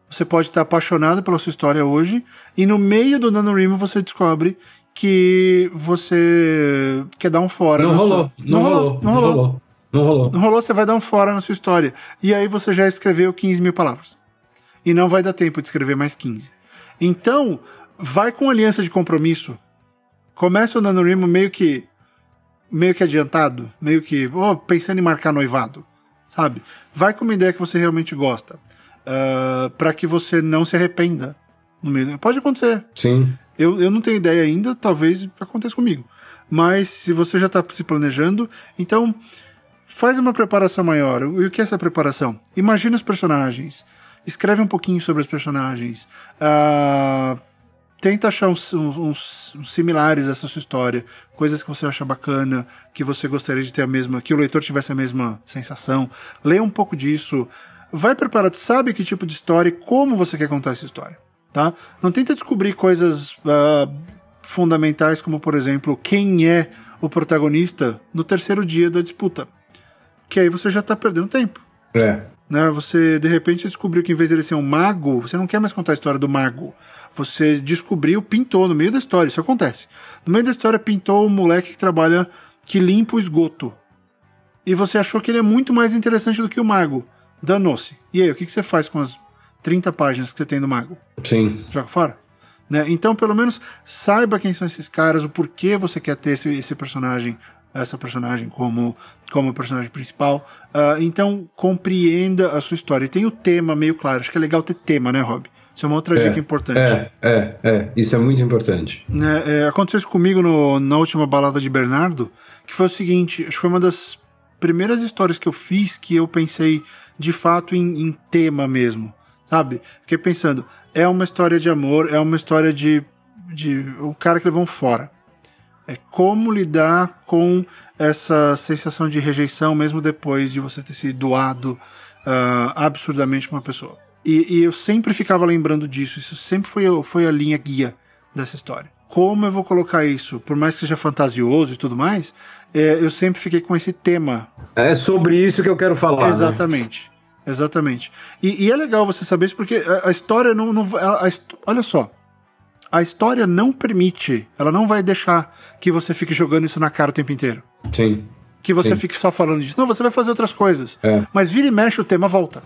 Speaker 1: Você pode estar apaixonado pela sua história hoje, e no meio do NaNoWriMo você descobre que você quer dar um fora.
Speaker 2: Não rolou,
Speaker 1: sua... não,
Speaker 2: não,
Speaker 1: rolou,
Speaker 2: rolou, não rolou. Não rolou.
Speaker 1: Não rolou, você vai dar um fora na sua história. E aí você já escreveu 15 mil palavras. E não vai dar tempo de escrever mais 15. Então, vai com aliança de compromisso. Começa o NaNoWriMo meio que meio que adiantado, meio que oh, pensando em marcar noivado, sabe? Vai com uma ideia que você realmente gosta, uh, para que você não se arrependa no meio. Pode acontecer.
Speaker 2: Sim.
Speaker 1: Eu, eu não tenho ideia ainda, talvez aconteça comigo. Mas se você já está se planejando, então faz uma preparação maior. E o que é essa preparação? Imagina os personagens, escreve um pouquinho sobre os personagens. Uh, tenta achar uns, uns, uns, similares a essa sua história, coisas que você acha bacana, que você gostaria de ter a mesma, que o leitor tivesse a mesma sensação. Leia um pouco disso. Vai preparado, sabe que tipo de história e como você quer contar essa história, tá? Não tenta descobrir coisas uh, fundamentais como, por exemplo, quem é o protagonista no terceiro dia da disputa. Que aí você já está perdendo tempo.
Speaker 2: É.
Speaker 1: Né? Você, de repente, descobriu que em vez de ele ser um mago, você não quer mais contar a história do mago você descobriu, pintou no meio da história, isso acontece. No meio da história pintou um moleque que trabalha, que limpa o esgoto. E você achou que ele é muito mais interessante do que o mago. Danou-se. E aí, o que, que você faz com as 30 páginas que você tem do mago?
Speaker 2: Sim.
Speaker 1: Joga fora? Né? Então, pelo menos, saiba quem são esses caras, o porquê você quer ter esse, esse personagem, essa personagem como, como personagem principal. Uh, então, compreenda a sua história. E tem o tema meio claro. Acho que é legal ter tema, né, Rob? Isso é uma outra
Speaker 2: é,
Speaker 1: dica importante.
Speaker 2: É, é, é. Isso é muito importante.
Speaker 1: É, é, aconteceu isso comigo no, na última balada de Bernardo, que foi o seguinte: acho que foi uma das primeiras histórias que eu fiz que eu pensei de fato em, em tema mesmo. Sabe? Fiquei pensando, é uma história de amor, é uma história de, de um cara que levou um fora. É como lidar com essa sensação de rejeição mesmo depois de você ter sido doado uh, absurdamente para uma pessoa. E, e, eu sempre ficava lembrando disso. Isso sempre foi, foi a linha guia dessa história. Como eu vou colocar isso? Por mais que seja fantasioso e tudo mais, é, eu sempre fiquei com esse tema.
Speaker 2: É sobre isso que eu quero falar. Né?
Speaker 1: Exatamente. Né? Exatamente. E, e, é legal você saber isso porque a, a história não. não a, a, olha só. A história não permite, ela não vai deixar que você fique jogando isso na cara o tempo inteiro.
Speaker 2: Sim.
Speaker 1: Que você
Speaker 2: Sim.
Speaker 1: fique só falando disso. Não, você vai fazer outras coisas.
Speaker 2: É.
Speaker 1: Mas vira e mexe, o tema volta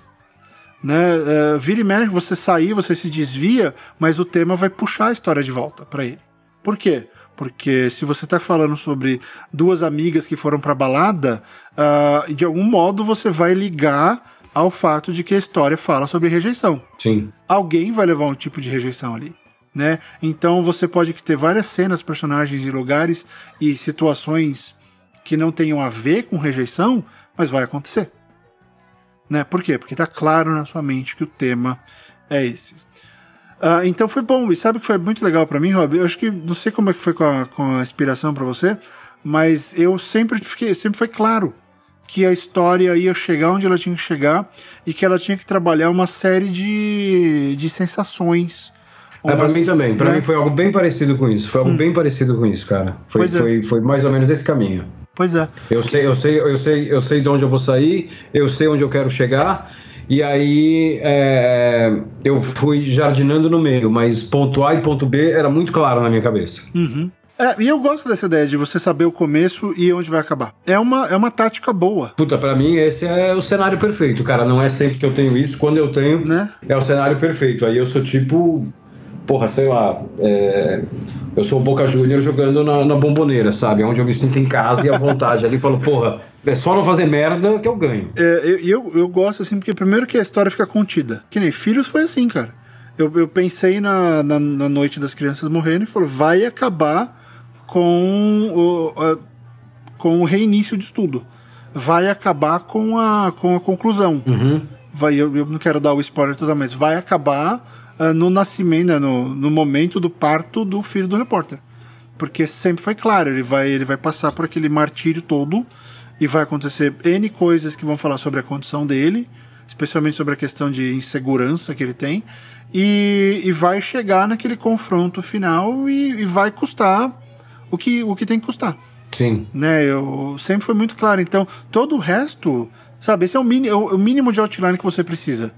Speaker 1: né? Uh, vira e mexe, você sair, você se desvia, mas o tema vai puxar a história de volta para ele. Por quê? Porque se você está falando sobre duas amigas que foram para balada, uh, de algum modo você vai ligar ao fato de que a história fala sobre rejeição.
Speaker 2: Sim.
Speaker 1: Alguém vai levar um tipo de rejeição ali. Né? Então você pode ter várias cenas, personagens e lugares e situações que não tenham a ver com rejeição, mas vai acontecer. Né? Por quê? Porque está claro na sua mente que o tema é esse. Uh, então foi bom. E sabe que foi muito legal para mim, Rob? Eu acho que não sei como é que foi com a, com a inspiração para você, mas eu sempre fiquei, sempre foi claro que a história ia chegar onde ela tinha que chegar e que ela tinha que trabalhar uma série de, de sensações.
Speaker 2: É, para mim também. Para né? mim foi algo bem parecido com isso. Foi algo hum. bem parecido com isso, cara. Foi, é. foi, foi mais ou menos esse caminho.
Speaker 1: Pois é.
Speaker 2: Eu sei, eu sei, eu sei, eu sei de onde eu vou sair, eu sei onde eu quero chegar. E aí é, eu fui jardinando no meio, mas ponto A e ponto B era muito claro na minha cabeça.
Speaker 1: Uhum. É, e eu gosto dessa ideia de você saber o começo e onde vai acabar. É uma, é uma tática boa.
Speaker 2: Puta, pra mim esse é o cenário perfeito, cara. Não é sempre que eu tenho isso, quando eu tenho,
Speaker 1: né?
Speaker 2: é o cenário perfeito. Aí eu sou tipo porra, sei lá, é, eu sou o Boca Júnior jogando na, na, bomboneira, sabe? Onde eu me sinto em casa e à vontade. Ali falo, porra, é só não fazer merda que eu ganho.
Speaker 1: É, eu, eu, eu, gosto assim, porque primeiro que a história fica contida. Que nem Filhos foi assim, cara. Eu, eu pensei na, na, na noite das crianças morrendo e falou, vai acabar com o, a, com o reinício de estudo. Vai acabar com a, com a conclusão.
Speaker 2: Uhum.
Speaker 1: Vai, eu, eu não quero dar o spoiler toda, mas vai acabar uh, no nascimento, né, no, no momento do parto do filho do repórter. Porque sempre foi claro, ele vai, ele vai passar por aquele martírio todo e vai acontecer N coisas que vão falar sobre a condição dele, especialmente sobre a questão de insegurança que ele tem, e, e vai chegar naquele confronto final e, e, vai custar o que, o que tem que custar.
Speaker 2: Sim.
Speaker 1: Né, eu, sempre foi muito claro. Então, todo o resto, sabe, esse é o, mini, o, o mínimo de outline que você precisa.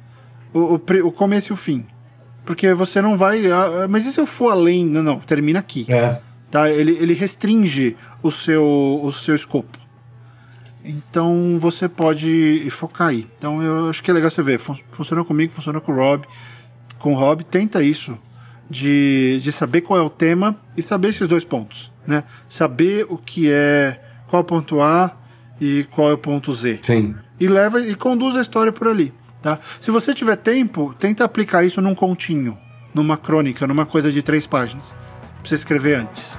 Speaker 1: O, o, o começo e o fim. Porque você não vai. Ah, mas e se eu for além? Não, não, termina aqui.
Speaker 2: É.
Speaker 1: Tá? Ele, ele restringe o seu, o seu escopo. Então você pode focar aí. Então eu acho que é legal você ver. Funcionou comigo, funcionou com o Rob. Com o Rob, tenta isso. De, de saber qual é o tema e saber esses dois pontos. Né? Saber o que é. Qual é o ponto A e qual é o ponto Z.
Speaker 2: Sim.
Speaker 1: E leva e conduz a história por ali. Tá? Se você tiver tempo, tenta aplicar isso num continho, numa crônica, numa coisa de três páginas. Pra você escrever antes.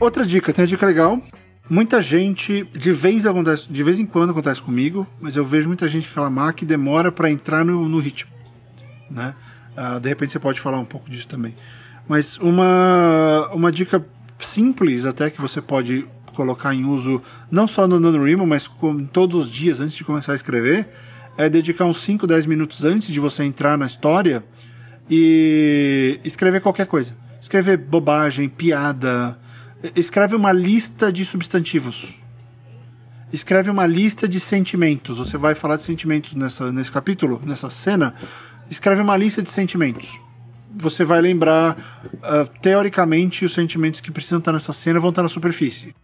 Speaker 1: Outra dica, tem uma dica legal. Muita gente, de vez, acontece, de vez em quando acontece comigo, mas eu vejo muita gente reclamar que demora para entrar no, no, ritmo. Né? Uh, de repente você pode falar um pouco disso também. Mas uma, uma dica simples até que você pode colocar em uso não só no NaNoWriMo, mas com, todos os dias antes de começar a escrever, é dedicar uns 5, 10 minutos antes de você entrar na história e escrever qualquer coisa. Escrever bobagem, piada, escreve uma lista de substantivos. Escreve uma lista de sentimentos. Você vai falar de sentimentos nessa, nesse capítulo, nessa cena. Escreve uma lista de sentimentos. Você vai lembrar, uh, teoricamente, os sentimentos que precisam estar nessa cena vão estar na superfície.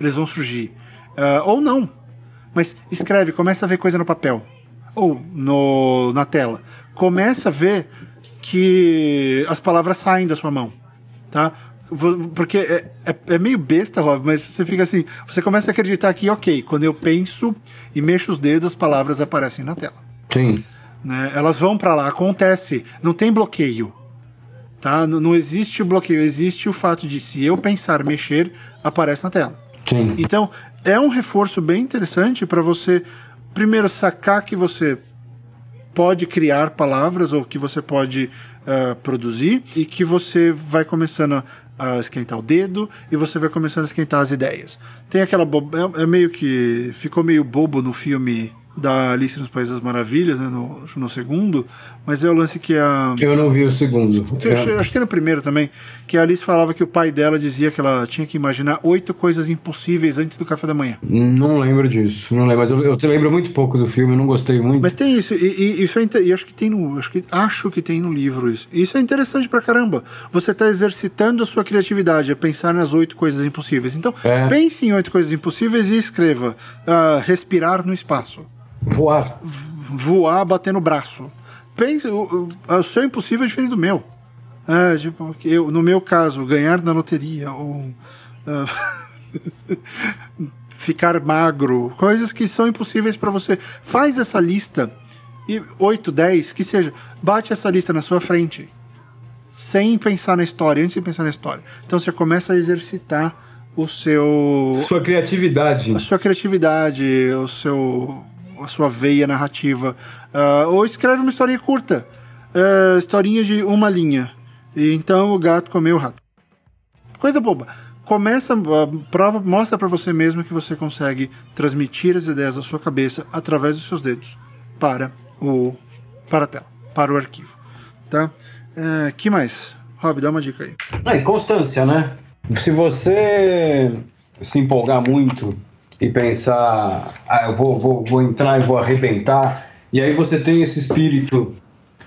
Speaker 1: Eles vão surgir. Uh, ou não. Mas escreve, começa a ver coisa no papel. Ou no, na tela. Começa a ver que as palavras saem da sua mão. Tá? Porque é, é, é, meio besta, Rob, mas você fica assim. Você começa a acreditar que, ok, quando eu penso e mexo os dedos, as palavras aparecem na tela.
Speaker 2: Sim.
Speaker 1: Né? Elas vão para lá, acontece. Não tem bloqueio. Tá? Não, não existe o bloqueio, existe o fato de se eu pensar mexer, aparece na tela.
Speaker 2: Sim.
Speaker 1: Então, é um reforço bem interessante para você, primeiro, sacar que você pode criar palavras ou que você pode uh, produzir e que você vai começando a a esquentar o dedo e você vai começando a esquentar as ideias. Tem aquela. Bo... É, é, meio que. Ficou meio bobo no filme da Alice nos Países das Maravilhas, né, no, no segundo, mas é o lance que a.
Speaker 2: Eu não vi o segundo.
Speaker 1: Eu, acho que é no primeiro também, que a Alice falava que o pai dela dizia que ela tinha que imaginar oito coisas impossíveis antes do café da manhã.
Speaker 2: Não lembro disso, não lembro, mas eu, eu lembro muito pouco do filme, eu não gostei muito.
Speaker 1: Mas tem isso, e, e isso é e acho que tem no. Acho que, acho que tem no livro isso. E isso é interessante pra caramba. Você está exercitando a sua criatividade, a pensar nas oito coisas impossíveis. Então, é. pense em oito coisas impossíveis e escreva. Uh, respirar no espaço.
Speaker 2: Voar.
Speaker 1: Voar batendo o braço. Pense, o, o, o seu impossível é diferente do meu. É, tipo, eu, no meu caso, ganhar na loteria ou uh, ficar magro, coisas que são impossíveis para você. Faz essa lista e 8, 10, que seja, bate essa lista na sua frente sem pensar na história, antes de pensar na história. Então você começa a exercitar o seu
Speaker 2: sua criatividade,
Speaker 1: a sua criatividade, o seu a sua veia narrativa. Uh, ou escreve uma historinha curta, uh, historinha de uma linha. E então o gato comeu o rato. Coisa boba. Começa, prova, mostra para você mesmo que você consegue transmitir as ideias da sua cabeça através dos seus dedos para o para a tela, para o arquivo, tá? Uh, que mais? Rob, dá uma dica aí.
Speaker 2: É, constância, né? Se você se empolgar muito e pensar, ah, eu vou, vou, vou entrar e vou arrebentar, e aí você tem esse espírito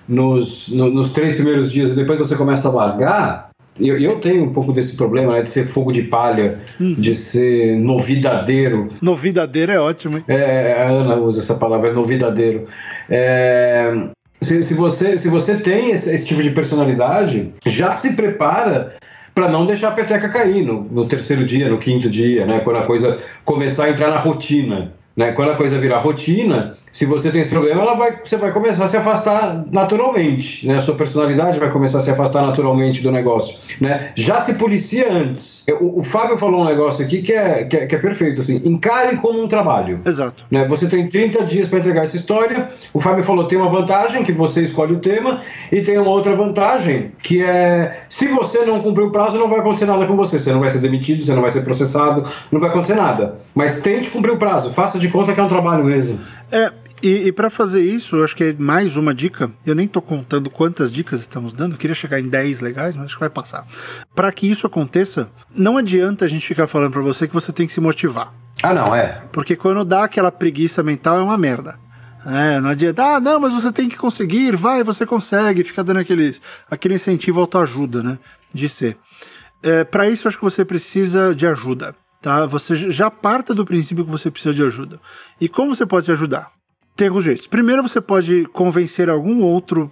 Speaker 2: nos, no, nos três primeiros dias e depois você começa a largar, e eu, eu, tenho um pouco desse problema, né, de ser fogo de palha, hum. de ser novidadeiro.
Speaker 1: Novidadeiro é ótimo, hein?
Speaker 2: É, a Ana usa essa palavra, novidadeiro. É, se, se, você, se você tem esse, esse tipo de personalidade, já se prepara para não deixar a peteca cair no, no, terceiro dia, no quinto dia, né? Quando a coisa começar a entrar na rotina. Né? Quando a coisa virar rotina, se você tem esse problema, ela vai, você vai começar a se afastar naturalmente, né? A sua personalidade vai começar a se afastar naturalmente do negócio, né? Já se policia antes. O, o Fábio falou um negócio aqui que é, que é, que é perfeito, assim, encare como um trabalho.
Speaker 1: Exato.
Speaker 2: Né? Você tem 30 dias para entregar essa história. O Fábio falou tem uma vantagem que você escolhe o tema e tem uma outra vantagem que é se você não cumprir o prazo não vai acontecer nada com você, você não vai ser demitido, você não vai ser processado, não vai acontecer nada. Mas tente cumprir o prazo, faça de conta que é um trabalho mesmo.
Speaker 1: É, e, e para fazer isso, acho que é mais uma dica. Eu nem tô contando quantas dicas estamos dando, eu queria chegar em 10 legais, mas acho que vai passar. Para que isso aconteça, não adianta a gente ficar falando para você que você tem que se motivar.
Speaker 2: Ah, não, é.
Speaker 1: Porque quando dá aquela preguiça mental é uma merda. É, não adianta, ah, não, mas você tem que conseguir, vai, você consegue, fica dando aqueles, aquele incentivo autoajuda, né? De ser. É, para isso, acho que você precisa de ajuda, tá? Você já parta do princípio que você precisa de ajuda. E como você pode te ajudar? Tem alguns jeitos. Primeiro, você pode convencer algum outro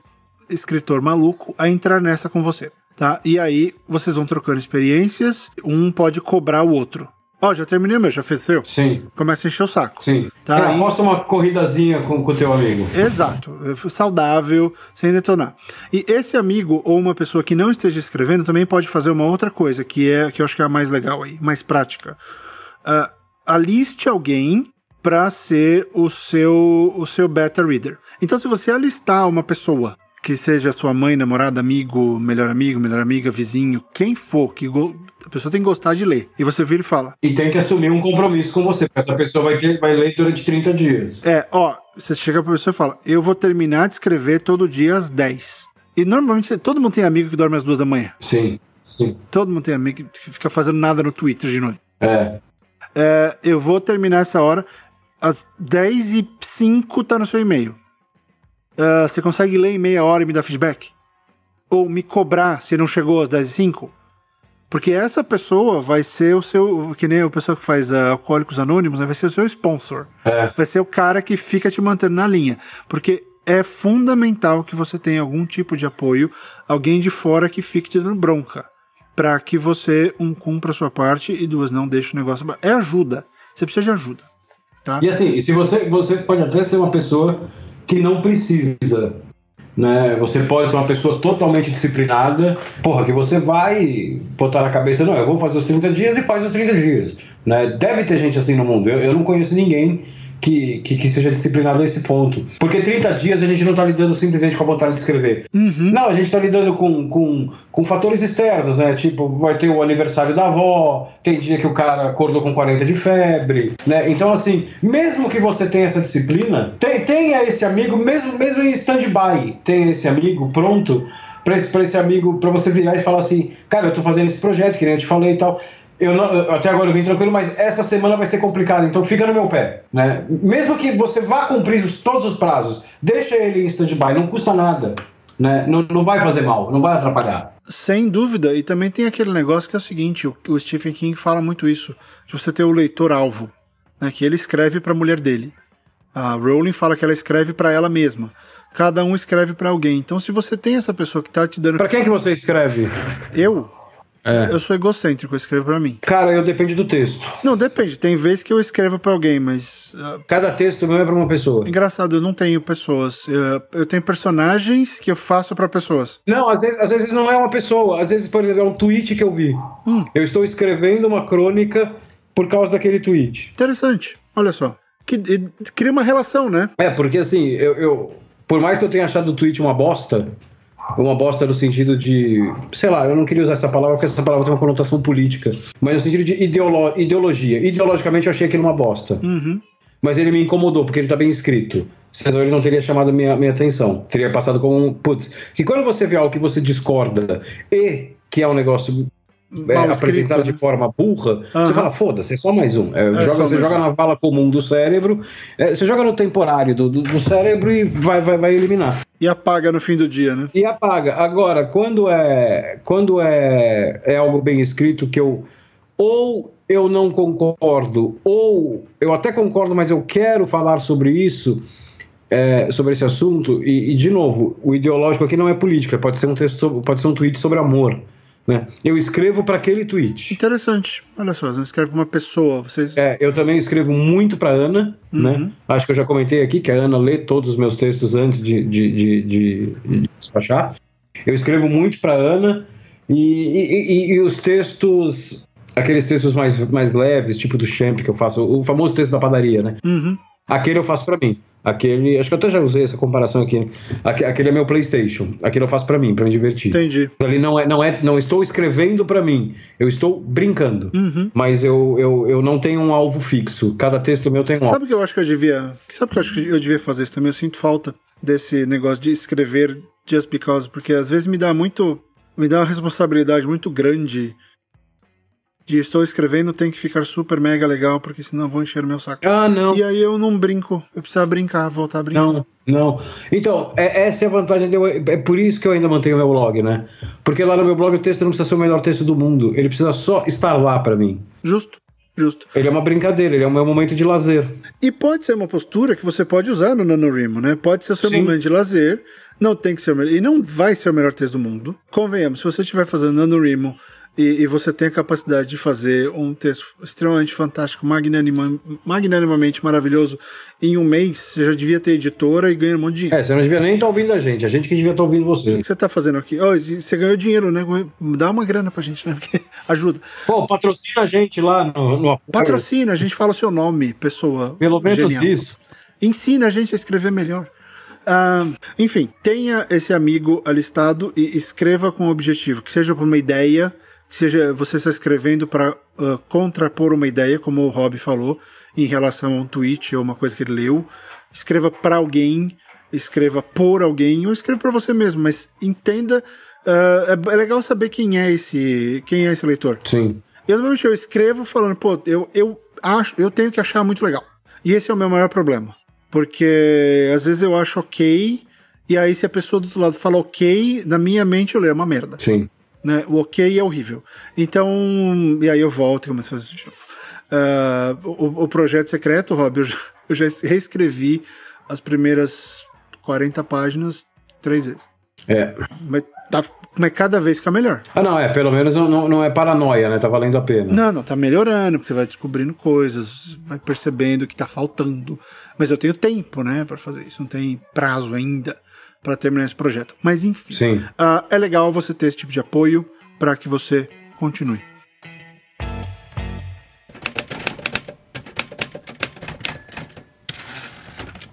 Speaker 1: escritor maluco a entrar nessa com você, tá? E aí, vocês vão trocando experiências, um pode cobrar o outro. Ó, oh, já terminei meu, já fez seu?
Speaker 2: Sim.
Speaker 1: Começa a encher o saco.
Speaker 2: Sim. Tá, é, aposta uma corridazinha com o teu amigo.
Speaker 1: Exato. Saudável, sem detonar. E esse amigo ou uma pessoa que não esteja escrevendo também pode fazer uma outra coisa, que é que eu acho que é a mais legal aí, mais prática. Uh, aliste alguém para ser o seu, o seu beta reader. Então, se você alistar uma pessoa que seja sua mãe, namorada, amigo, melhor amigo, melhor amiga, vizinho, quem for, que a pessoa tem que gostar de ler. E você vira e fala.
Speaker 2: E tem que assumir um compromisso com você, porque essa pessoa vai, ter, vai ler durante 30 dias.
Speaker 1: É, ó, você chega pra pessoa e fala: Eu vou terminar de escrever todo dia às 10. E normalmente todo mundo tem amigo que dorme às duas da manhã.
Speaker 2: Sim, sim.
Speaker 1: Todo mundo tem amigo que fica fazendo nada no Twitter de noite.
Speaker 2: É.
Speaker 1: é eu vou terminar essa hora. Às 10 e 5 tá no seu e-mail. Uh, você consegue ler em meia hora e me dar feedback? Ou me cobrar se não chegou às 10 e 05? Porque essa pessoa vai ser o seu. Que nem o pessoal que faz uh, Alcoólicos Anônimos, né, vai ser o seu sponsor.
Speaker 2: É.
Speaker 1: Vai ser o cara que fica te mantendo na linha. Porque é fundamental que você tenha algum tipo de apoio, alguém de fora que fique te dando bronca. para que você, um, cumpra a sua parte e duas, não deixe o negócio. É ajuda. Você precisa de ajuda. Tá?
Speaker 2: E assim, se você, você pode até ser uma pessoa que não precisa. Né? Você pode ser uma pessoa totalmente disciplinada, porra, que você vai botar na cabeça, não, eu vou fazer os 30 dias e faz os 30 dias. Né? Deve ter gente assim no mundo. Eu, eu não conheço ninguém que, que, que, seja disciplinado a esse ponto. Porque 30 dias a gente não está lidando simplesmente com a vontade de escrever.
Speaker 1: Uhum.
Speaker 2: Não, a gente está lidando com, com, com fatores externos, né? Tipo, vai ter o aniversário da avó, tem dia que o cara acordou com 40 de febre, né? Então, assim, mesmo que você tenha essa disciplina, tem, tenha esse amigo, mesmo, mesmo em stand-by, tenha esse amigo pronto para esse, esse amigo, para você virar e falar assim, cara, eu tô fazendo esse projeto, que nem eu te falei e tal eu, não, até agora eu vim tranquilo, mas essa semana vai ser complicada, então fica no meu pé. Né? Mesmo que você vá cumprir os, todos os prazos, deixa ele em stand-by, não custa nada. Né? Não, não vai fazer mal, não vai atrapalhar.
Speaker 1: Sem dúvida, e também tem aquele negócio que é o seguinte: o, o Stephen King fala muito isso, de você ter o leitor-alvo, né? que ele escreve para a mulher dele. A Rowling fala que ela escreve para ela mesma. Cada um escreve para alguém. Então, se você tem essa pessoa que tá te dando.
Speaker 2: Para quem que você escreve?
Speaker 1: Eu? É. Eu sou egocêntrico, eu escrevo pra mim.
Speaker 2: Cara, eu depende do texto.
Speaker 1: Não, depende. Tem vezes que eu escrevo pra alguém, mas. Uh...
Speaker 2: Cada texto meu é pra uma pessoa.
Speaker 1: Engraçado, eu não tenho pessoas. Eu, eu tenho personagens que eu faço pra pessoas.
Speaker 2: Não, às vezes, às vezes não é uma pessoa. Às vezes, por exemplo, é um tweet que eu vi.
Speaker 1: Hum.
Speaker 2: Eu estou escrevendo uma crônica por causa daquele tweet.
Speaker 1: Interessante. Olha só. Que, cria uma relação, né?
Speaker 2: É, porque assim, eu, eu. Por mais que eu tenha achado o tweet uma bosta, uma bosta no sentido de. Sei lá, eu não queria usar essa palavra porque essa palavra tem uma conotação política. Mas no sentido de ideolo ideologia. Ideologicamente eu achei aquilo uma bosta.
Speaker 1: Uhum.
Speaker 2: Mas ele me incomodou porque ele tá bem escrito. Senão ele não teria chamado minha, minha atenção. Teria passado como um. Putz. Que quando você vê algo que você discorda e que é um negócio é, apresentado de né? forma burra, uhum. você fala, foda-se, é só mais um. É, é joga, você joga um. na vala comum do cérebro, é, você joga no temporário do, do, do, cérebro e vai, vai, vai eliminar.
Speaker 1: E apaga no fim do dia, né?
Speaker 2: E apaga. Agora, quando é, quando é, é algo bem escrito que eu ou eu não concordo, ou eu até concordo, mas eu quero falar sobre isso, é, sobre esse assunto, e, e, de novo, o ideológico aqui não é política, pode ser um texto, pode ser um tweet sobre amor. Né? Eu escrevo para aquele tweet.
Speaker 1: Interessante. Olha só, você não escreve para uma pessoa. Vocês...
Speaker 2: É, eu também escrevo muito para Ana. Uhum. Né? Acho que eu já comentei aqui que a Ana lê todos os meus textos antes de, de, de, de, de despachar. Eu escrevo muito para Ana e, e, e, e, os textos, aqueles textos mais, mais leves, tipo do Champ que eu faço, o famoso texto da padaria, né?
Speaker 1: Uhum.
Speaker 2: Aquele eu faço para mim. Aquele, acho que eu até já usei essa comparação aqui. Aquele é meu PlayStation. Aquele eu faço para mim, para me divertir.
Speaker 1: Entendi.
Speaker 2: Ali não é, não é, não estou escrevendo para mim. Eu estou brincando.
Speaker 1: Uhum.
Speaker 2: Mas eu, eu, eu não tenho um alvo fixo. Cada texto meu tem um alvo.
Speaker 1: Sabe que eu acho que eu devia, sabe que eu acho que eu devia fazer isso também? Eu sinto falta desse negócio de escrever just because, porque às vezes me dá muito, me dá uma responsabilidade muito grande de estou escrevendo, tem que ficar super mega legal, porque senão vou encher o meu saco.
Speaker 2: Ah, não.
Speaker 1: E aí eu não brinco. Eu preciso brincar, voltar a brincar.
Speaker 2: Não, não. Então, é, essa é a vantagem. De eu, é por isso que eu ainda mantenho o meu blog, né? Porque lá no meu blog o texto não precisa ser o melhor texto do mundo. Ele precisa só estar lá para mim.
Speaker 1: Justo. Justo.
Speaker 2: Ele é uma brincadeira, ele é o meu momento de lazer.
Speaker 1: E pode ser uma postura que você pode usar no NaNoWriMo, né? Pode ser o seu
Speaker 2: Sim.
Speaker 1: momento de lazer. Não tem que ser o melhor. E não vai ser o melhor texto do mundo. Convenhamos, se você estiver fazendo NaNoWriMo e, e você tem a capacidade de fazer um texto extremamente fantástico, magnanima, magnanimamente maravilhoso, em um mês, você já devia ter editora e ganhar um monte de dinheiro.
Speaker 2: É, você não devia nem estar ouvindo a gente, a gente que devia estar ouvindo
Speaker 1: O
Speaker 2: você.
Speaker 1: que você tá fazendo aqui? Ó, você ganhou dinheiro, né? Dá uma grana pra gente, né? Porque ajuda.
Speaker 2: Pô, patrocina a gente lá no, no.
Speaker 1: Patrocina, a gente fala o seu nome, pessoa.
Speaker 2: Pelo menos
Speaker 1: genial.
Speaker 2: isso.
Speaker 1: Ensina a gente a escrever melhor. Ah, enfim, tenha esse amigo alistado e escreva com o objetivo, que seja para uma ideia, seja você está escrevendo para contrapor uma ideia, como o Rob falou, em relação a um tweet ou uma coisa que ele leu. Escreva para alguém, escreva por alguém ou escreva para você mesmo, mas entenda. ah, é, é legal saber quem é esse, quem é esse leitor.
Speaker 2: Sim.
Speaker 1: Eu normalmente eu escrevo falando, pô, eu, eu acho, eu tenho que achar muito legal. E esse é o meu maior problema. Porque às vezes eu acho ok, e aí se a pessoa do outro lado fala ok, na minha mente eu leio é uma merda.
Speaker 2: Sim.
Speaker 1: Né? O ok é horrível. Então, e aí eu volto e começo a fazer isso de novo. Ah, o, o projeto secreto, Rob, eu já, eu já reescrevi as primeiras 40 páginas três vezes.
Speaker 2: É.
Speaker 1: Mas, tá, mas cada vez fica melhor.
Speaker 2: Ah, não, é, pelo menos não, não, não é paranoia, né? Tá valendo a pena.
Speaker 1: Não, não, tá melhorando, porque você vai descobrindo coisas, vai percebendo que tá faltando. Mas eu tenho tempo, né, para fazer isso. Não tem prazo ainda para terminar esse projeto. Mas enfim,
Speaker 2: Sim.
Speaker 1: ah, é legal você ter esse tipo de apoio para que você continue.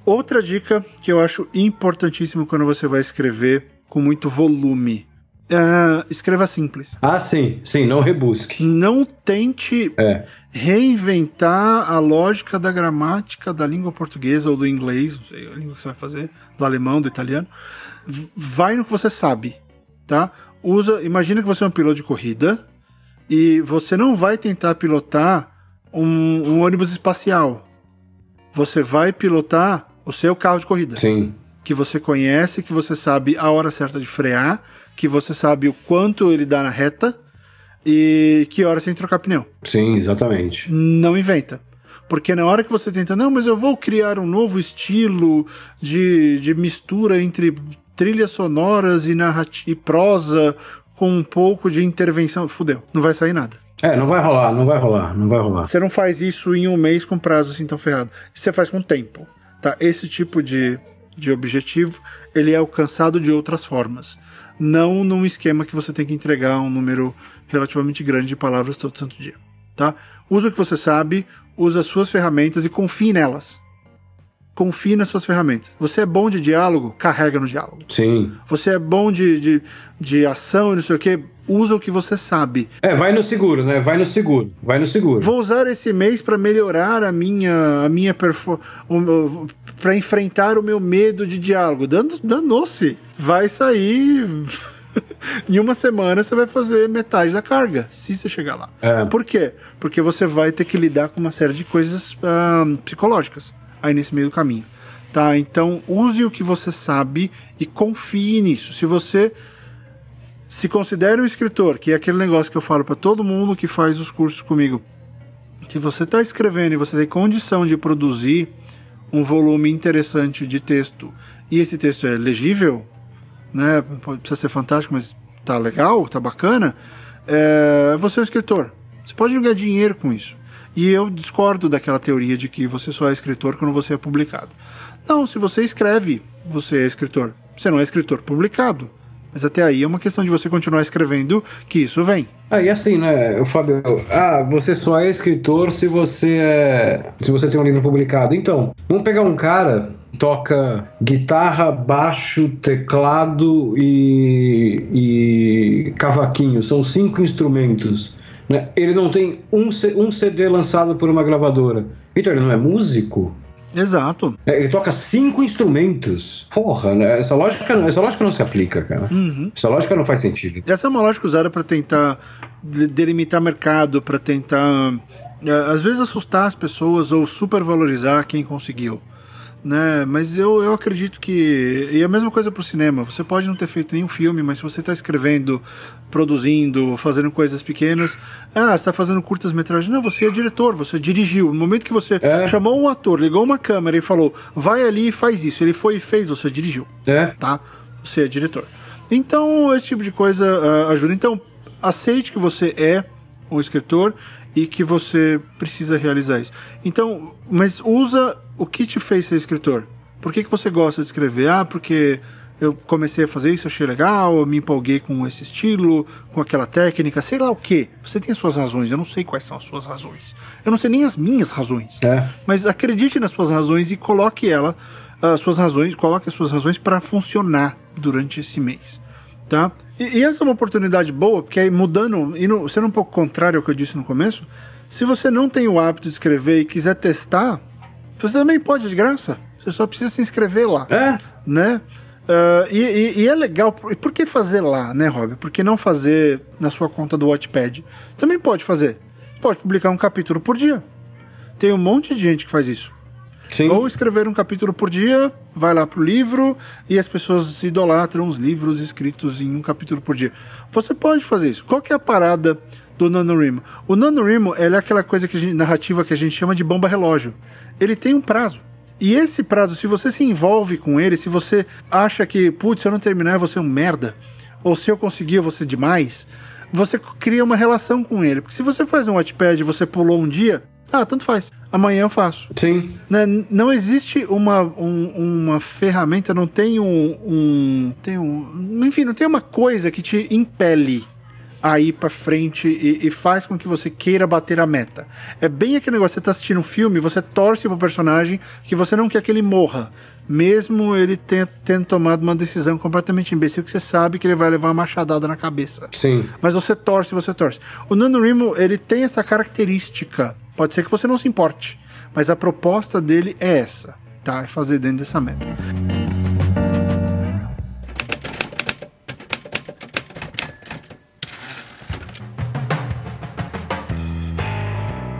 Speaker 1: Outra dica que eu acho importantíssimo quando você vai escrever com muito volume. Ah, escreva simples.
Speaker 2: Ah, sim, sim, não rebusque.
Speaker 1: Não tente
Speaker 2: É.
Speaker 1: reinventar a lógica da gramática da língua portuguesa ou do inglês, não sei a língua que você vai fazer, do alemão, do italiano. Vai no que você sabe, tá? Usa, imagina que você é um piloto de corrida e você não vai tentar pilotar um, um ônibus espacial. Você vai pilotar o seu carro de corrida
Speaker 2: Sim.
Speaker 1: que você conhece, que você sabe a hora certa de frear, que você sabe o quanto ele dá na reta e que hora que trocar pneu.
Speaker 2: Sim, exatamente.
Speaker 1: Não inventa. Porque na hora que você tenta, não, mas eu vou criar um novo estilo de, de mistura entre trilhas sonoras e, narrati- e prosa com um pouco de intervenção, fudeu, não vai sair nada.
Speaker 2: É, não vai rolar, não vai rolar, não vai rolar.
Speaker 1: Você não faz isso em um mês com prazo assim tão ferrado. Você faz com tempo. Tá? Esse tipo de, de objetivo ele é alcançado de outras formas. Não num esquema que você tem que entregar um número relativamente grande de palavras todo santo dia. Tá? Usa o que você sabe, usa as suas ferramentas e confie nelas. Confie nas suas ferramentas. Você é bom de diálogo? Carrega no diálogo.
Speaker 2: Sim.
Speaker 1: Você é bom de, de, de ação e não sei o que? Usa o que você sabe.
Speaker 2: É, vai no seguro, né? Vai no seguro. Vai no seguro.
Speaker 1: Vou usar esse mês para melhorar a minha a minha performance, para enfrentar o meu medo de diálogo. Danou-se. Vai sair em uma semana você vai fazer metade da carga, se você chegar lá.
Speaker 2: É.
Speaker 1: Por quê? Porque você vai ter que lidar com uma série de coisas ah, psicológicas aí nesse meio do caminho. Tá? Então, use o que você sabe e confie nisso. Se você se considera um escritor, que é aquele negócio que eu falo para todo mundo que faz os cursos comigo. Se você está escrevendo e você tem condição de produzir um volume interessante de texto e esse texto é legível, né? Precisa ser fantástico, mas tá legal, tá bacana. É, você é um escritor. Você pode ganhar dinheiro com isso. E eu discordo daquela teoria de que você só é escritor quando você é publicado. Não, se você escreve, você é escritor. Você não é escritor publicado. Mas até aí é uma questão de você continuar escrevendo que isso vem.
Speaker 2: Ah, e assim, né, Fábio, ah, você só é escritor se você é, se você tem um livro publicado. Então, vamos pegar um cara toca guitarra, baixo, teclado e, e cavaquinho, são cinco instrumentos. Né? Ele não tem um, um CD lançado por uma gravadora. Então, ele não é músico?
Speaker 1: Exato.
Speaker 2: É, Ele toca cinco instrumentos. Porra, né? essa, lógica, essa lógica não se aplica, cara. Essa lógica não faz sentido.
Speaker 1: Essa é uma lógica usada para tentar de- delimitar mercado, para tentar, eh, às vezes, assustar as pessoas ou supervalorizar quem conseguiu. Né? Mas eu, eu acredito que. E a mesma coisa pro cinema. Você pode não ter feito nenhum filme, mas se você está escrevendo, produzindo, fazendo coisas pequenas. Ah, você está fazendo curtas-metragens. Não, você é diretor, você dirigiu. No momento que você
Speaker 2: É.
Speaker 1: chamou um ator, ligou uma câmera e falou, vai ali e faz isso. Ele foi e fez, você dirigiu
Speaker 2: É.
Speaker 1: tá? Você é diretor. Então, esse tipo de coisa ah, ajuda. Então, aceite que você é um escritor e que você precisa realizar isso. Então, mas usa o que te fez ser escritor. Por que, que você gosta de escrever? Ah, porque eu comecei a fazer isso, achei legal, eu me empolguei com esse estilo, com aquela técnica, sei lá o que. Você tem as suas razões, eu não sei quais são as suas razões. Eu não sei nem as minhas razões.
Speaker 2: É.
Speaker 1: Mas acredite nas suas razões e coloque ela, as suas razões, coloque as suas razões para funcionar durante esse mês, tá? E, e essa é uma oportunidade boa, porque aí mudando, indo, sendo um pouco contrário ao que eu disse no começo, se você não tem o hábito de escrever e quiser testar, você também pode de graça. Você só precisa se inscrever lá
Speaker 2: É.
Speaker 1: né? Ah, e, e- e é legal. E por que fazer lá, né, Rob? Por que não fazer na sua conta do Watchpad? Também pode fazer. Pode publicar um capítulo por dia. Tem um monte de gente que faz isso.
Speaker 2: Sim.
Speaker 1: Ou escrever um capítulo por dia, vai lá pro livro e as pessoas idolatram os livros escritos em um capítulo por dia. Você pode fazer isso. Qual que é a parada do NaNoWriMo? O NaNoWriMo é aquela coisa que gente- narrativa que a gente chama de bomba relógio. Ele tem um prazo. E esse prazo, se você se envolve com ele, se você acha que, putz, se eu não terminar, eu vou ser um merda, ou se eu conseguir, eu vou ser demais, você cria uma relação com ele. Porque se você faz um Watchpad e você pulou um dia, ah, tanto faz. Amanhã eu faço.
Speaker 2: Sim.
Speaker 1: Né, Não existe uma, um- uma ferramenta, não tem um, um- tem um. Enfim, não tem uma coisa que te impele a ir pra frente e, e faz com que você queira bater a meta. É bem aquele negócio: você tá assistindo um filme, você torce pro personagem que você não quer que ele morra. Mesmo ele tenha, tendo tomado uma decisão completamente imbecil, que você sabe que ele vai levar uma machadada na cabeça.
Speaker 2: Sim.
Speaker 1: Mas você torce, você torce. O NaNoWriMo, ele tem essa característica. Pode ser que você não se importe, mas a proposta dele é essa, tá? É fazer dentro dessa meta.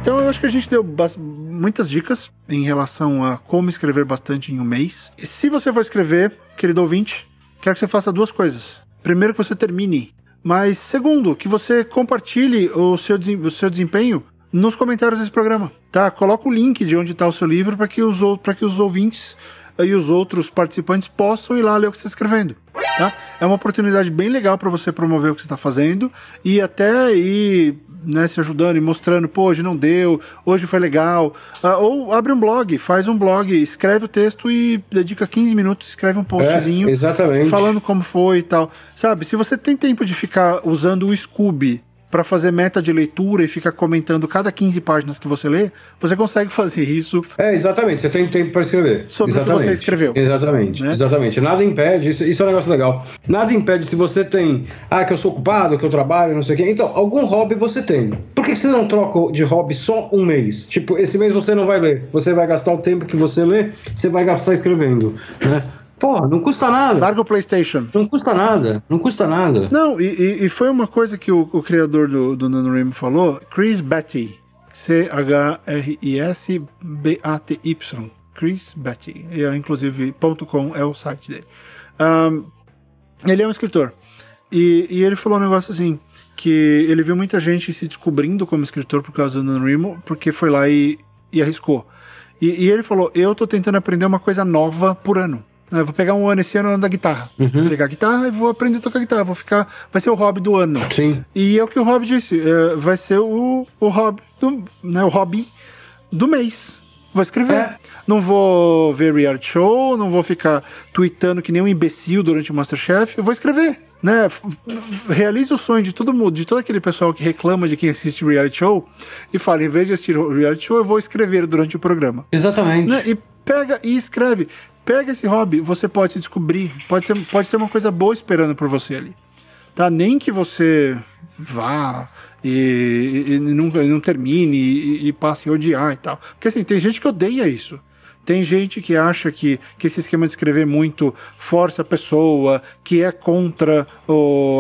Speaker 1: Então eu acho que a gente deu muitas dicas em relação a como escrever bastante em um mês. E se você for escrever, querido ouvinte, quero que você faça duas coisas. Primeiro, que você termine. Mas, segundo, que você compartilhe o seu, o seu desempenho nos comentários desse programa. Tá? Coloca o link de onde está o seu livro para que, os que os ouvintes eh, e os outros participantes possam ir lá ler o que você está escrevendo. Tá? É uma oportunidade bem legal para você promover o que você está fazendo e até ir né, se ajudando e mostrando, pô, hoje não deu, hoje foi legal. Ah, ou abre um blog, faz um blog, escreve o texto e dedica 15 minutos, escreve um postzinho.
Speaker 2: É, exatamente.
Speaker 1: Falando como foi e tal. Sabe, se você tem tempo de ficar usando o Scooby para fazer meta de leitura e ficar comentando cada 15 páginas que você lê, você consegue fazer isso.
Speaker 2: É, exatamente. Você tem tempo para escrever.
Speaker 1: Sobre o que
Speaker 2: exatamente.
Speaker 1: você escreveu.
Speaker 2: Exatamente.
Speaker 1: Né?
Speaker 2: Exatamente. Nada impede. Isso, isso é um negócio legal. Nada impede se você tem. Ah, que eu sou ocupado, que eu trabalho, não sei o quê. Então, algum hobby você tem. Por que que você não troca de hobby só um mês? Tipo, esse mês você não vai ler. Você vai gastar o tempo que você lê, você vai gastar escrevendo. Né? Pô, não custa nada.
Speaker 1: Larga o PlayStation.
Speaker 2: Não custa nada. Não custa nada.
Speaker 1: Não, e, e- foi uma coisa que o, o criador do, do NaNoWriMo falou, Chris Batty. C-H-R-I-S-B-A-T-Y. Chris Batty. E, é, inclusive, .com é o site dele. Ahn, ele é um escritor. E, e ele falou um negócio assim, que ele viu muita gente se descobrindo como escritor por causa do NaNoWriMo, porque foi lá e, e arriscou. E, e ele falou, eu tô tentando aprender uma coisa nova por ano. Eu vou pegar um ano esse ano ano da guitarra. Vou pegar a guitarra e vou aprender a tocar guitarra. Vou ficar. Vai ser o hobby do ano.
Speaker 2: Sim.
Speaker 1: E é o que o Rob disse. é, vai ser o, o hobby do. Né, o hobby do mês. Vou escrever.
Speaker 2: É.
Speaker 1: Não vou ver reality show, não vou ficar tweetando que nem um imbecil durante o Masterchef. Eu vou escrever. Né? Realize o sonho de todo mundo, de todo aquele pessoal que reclama de quem assiste reality show e fala, em vez de assistir reality show, eu vou escrever durante o programa
Speaker 2: Exatamente.
Speaker 1: né? E pega e escreve. Pega esse hobby, você pode se descobrir. Pode ser, pode ter uma coisa boa esperando por você ali. Tá? Nem que você vá e, e- e não, não termine e, e passe a odiar e tal. Porque assim, tem gente que odeia isso. Tem gente que acha que, que esse esquema de escrever muito força a pessoa, que é contra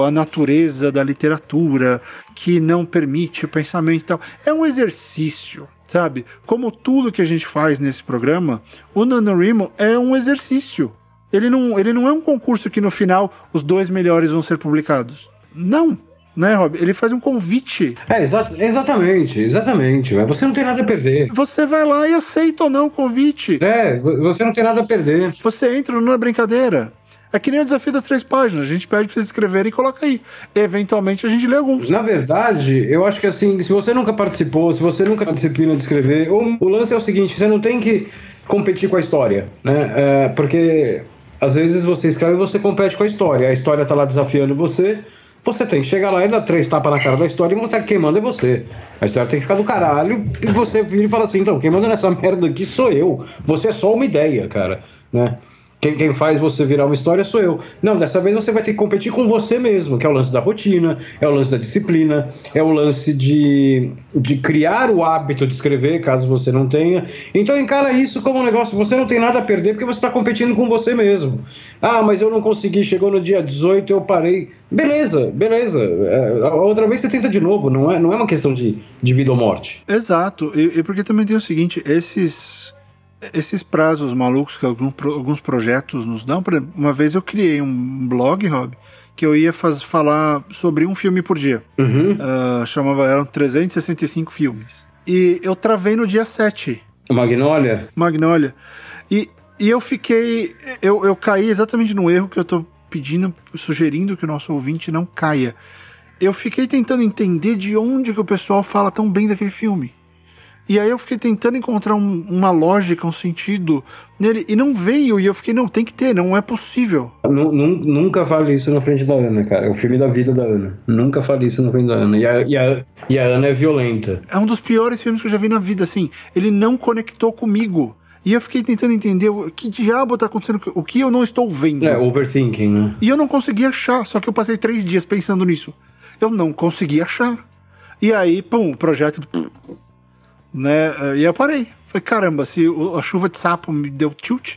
Speaker 1: a natureza da literatura, que não permite o pensamento e tal. É um exercício, sabe? Como tudo que a gente faz nesse programa, o NaNoWriMo é um exercício. Ele não, ele não é um concurso que no final os dois melhores vão ser publicados. Não né, Rob? Ele faz um convite.
Speaker 2: É, exa exatamente, exatamente. Você não tem nada a perder.
Speaker 1: Você vai lá e aceita ou não o convite.
Speaker 2: É, você não tem nada a perder.
Speaker 1: Você entra numa brincadeira. É que nem o desafio das três páginas. A gente pede pra vocês escreverem e coloca aí. Eventualmente a gente lê alguns.
Speaker 2: Na verdade, eu acho que assim, se você nunca participou, se você nunca disciplina de escrever, o lance é o seguinte: você não tem que competir com a história, né? É, porque às vezes você escreve e você compete com a história. A história tá lá desafiando você você tem que chegar lá e dar três tapas na cara da história e mostrar que quem manda é você. A história tem que ficar do caralho e você vira e fala assim: então, quem manda nessa merda aqui sou eu. Você é só uma ideia, cara. Né? Quem, quem, faz você virar uma história sou eu. Não, dessa vez você vai ter que competir com você mesmo, que é o lance da rotina, é o lance da disciplina, é o lance de, de criar o hábito de escrever, caso você não tenha. Então encara isso como um negócio, você não tem nada a perder porque você está competindo com você mesmo. Ah, mas eu não consegui, chegou no dia 18, eu parei. Beleza, beleza. É, outra vez você tenta de novo, não é, não é uma questão de, de vida ou morte.
Speaker 1: Exato, e, e porque também tem o seguinte, esses esses prazos malucos que alguns projetos nos dão. Por exemplo, uma vez eu criei um blog, Rob, que eu ia faz, falar sobre um filme por dia.
Speaker 2: Uhum.
Speaker 1: Uh, chamava, eram 365 filmes. E eu travei no dia 7.
Speaker 2: Magnolia?
Speaker 1: Magnolia. E, e eu fiquei. Eu, eu caí exatamente no erro que eu tô pedindo, sugerindo que o nosso ouvinte não caia. Eu fiquei tentando entender de onde que o pessoal fala tão bem daquele filme. E aí eu fiquei tentando encontrar um, uma lógica, um sentido nele, e não veio, e eu fiquei, não, tem que ter, não é possível.
Speaker 2: Nunca fale isso na frente da Ana, cara. É o filme da vida da Ana. Nunca fale isso na frente da Ana. E a, e a, e a Ana é violenta.
Speaker 1: É um dos piores filmes que eu já vi na vida, assim. Ele não conectou comigo. E eu fiquei tentando entender o que diabo tá acontecendo, o que eu não estou vendo.
Speaker 2: É, overthinking, né?
Speaker 1: E eu não consegui achar, só que eu passei três dias pensando nisso. Eu não consegui achar. E aí, pum, o projeto né? E eu parei. Falei, caramba, se a chuva de sapo me deu tilt,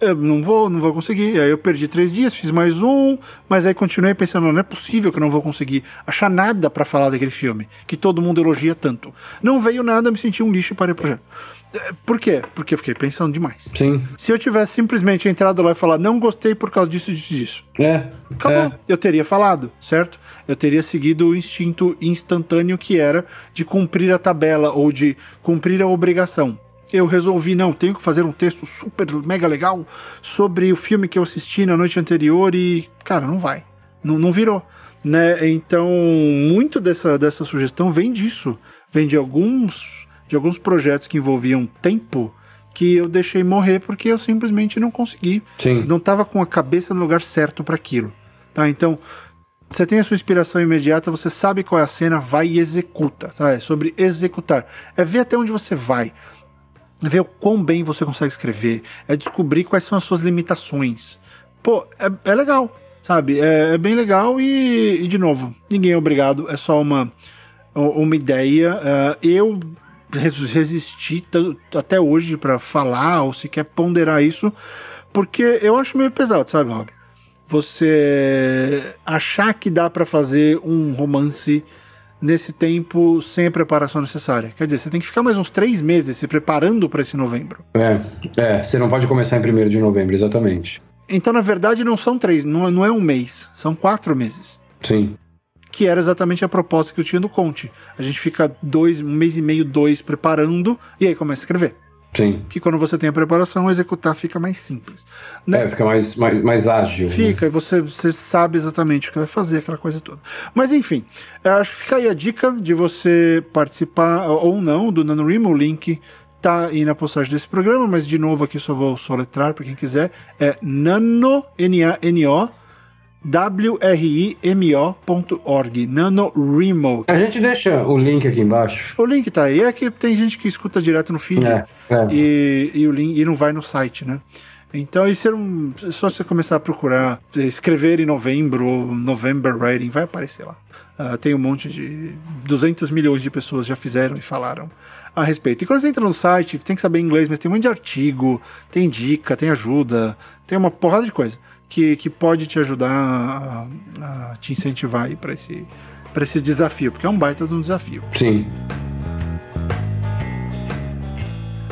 Speaker 1: eu não vou, não vou conseguir. Aí eu perdi três dias, fiz mais um, mas aí continuei pensando, não é possível que eu não vou conseguir achar nada para falar daquele filme, que todo mundo elogia tanto. Não veio nada, me senti um lixo e parei o projeto. É, por quê? Porque eu fiquei pensando demais.
Speaker 2: Sim.
Speaker 1: Se eu tivesse simplesmente entrado lá e falar, não gostei por causa disso, disso, disso.
Speaker 2: É.
Speaker 1: Acabou. É. Eu teria falado, certo? Eu teria seguido o instinto instantâneo que era de cumprir a tabela ou de cumprir a obrigação. Eu resolvi, não, tenho que fazer um texto super mega legal sobre o filme que eu assisti na noite anterior e, cara, não vai. Não, não virou. Né? Então, muito dessa, dessa sugestão vem disso. Vem de alguns de alguns projetos que envolviam tempo que eu deixei morrer porque eu simplesmente não consegui.
Speaker 2: Sim.
Speaker 1: Não estava com a cabeça no lugar certo para aquilo. Tá? Então, você tem a sua inspiração imediata, você sabe qual é a cena, vai e executa. Tá? É sobre executar. É ver até onde você vai. É ver o quão bem você consegue escrever. É descobrir quais são as suas limitações. Pô, é, é legal, sabe? É, é bem legal e, e, de novo, ninguém é obrigado, é só uma, uma ideia. Uh, eu resistir até hoje para falar ou sequer ponderar isso, porque eu acho meio pesado, sabe, Rob? Você achar que dá para fazer um romance nesse tempo sem a preparação necessária. Quer dizer, você tem que ficar mais uns três meses se preparando para esse novembro.
Speaker 2: É, é, você não pode começar em primeiro de novembro, exatamente.
Speaker 1: Então, na verdade, não são três, não, não é um mês, são quatro meses.
Speaker 2: Sim
Speaker 1: que era exatamente a proposta que eu tinha do Conte. A gente fica dois, um mês e meio, dois preparando e aí começa a escrever.
Speaker 2: Sim.
Speaker 1: Que quando você tem a preparação, executar fica mais simples.
Speaker 2: Né? É, fica mais, mais, mais ágil.
Speaker 1: Né? Fica, né? e você, você sabe exatamente o que vai fazer, aquela coisa toda. Mas enfim, acho que fica aí a dica de você participar ou não do NaNoWriMo, o link tá aí na postagem desse programa, mas de novo aqui só vou soletrar para quem quiser. É nano, N-A-N-O, wrimo.org, NaNoWriMo.
Speaker 2: A gente deixa o link aqui embaixo.
Speaker 1: O link tá aí. É que tem gente que escuta direto no feed
Speaker 2: é, é.
Speaker 1: E, e, o link, e não vai no site, né? Então, isso é um, é só você começar a procurar, escrever em novembro, November Writing, vai aparecer lá. Uh, tem um monte de. 200 milhões de pessoas já fizeram e falaram a respeito. E quando você entra no site, tem que saber inglês, mas tem um monte de artigo, tem dica, tem ajuda, tem uma porrada de coisa que, que pode te ajudar a, a te incentivar para esse, esse desafio, porque é um baita de um desafio.
Speaker 2: Sim.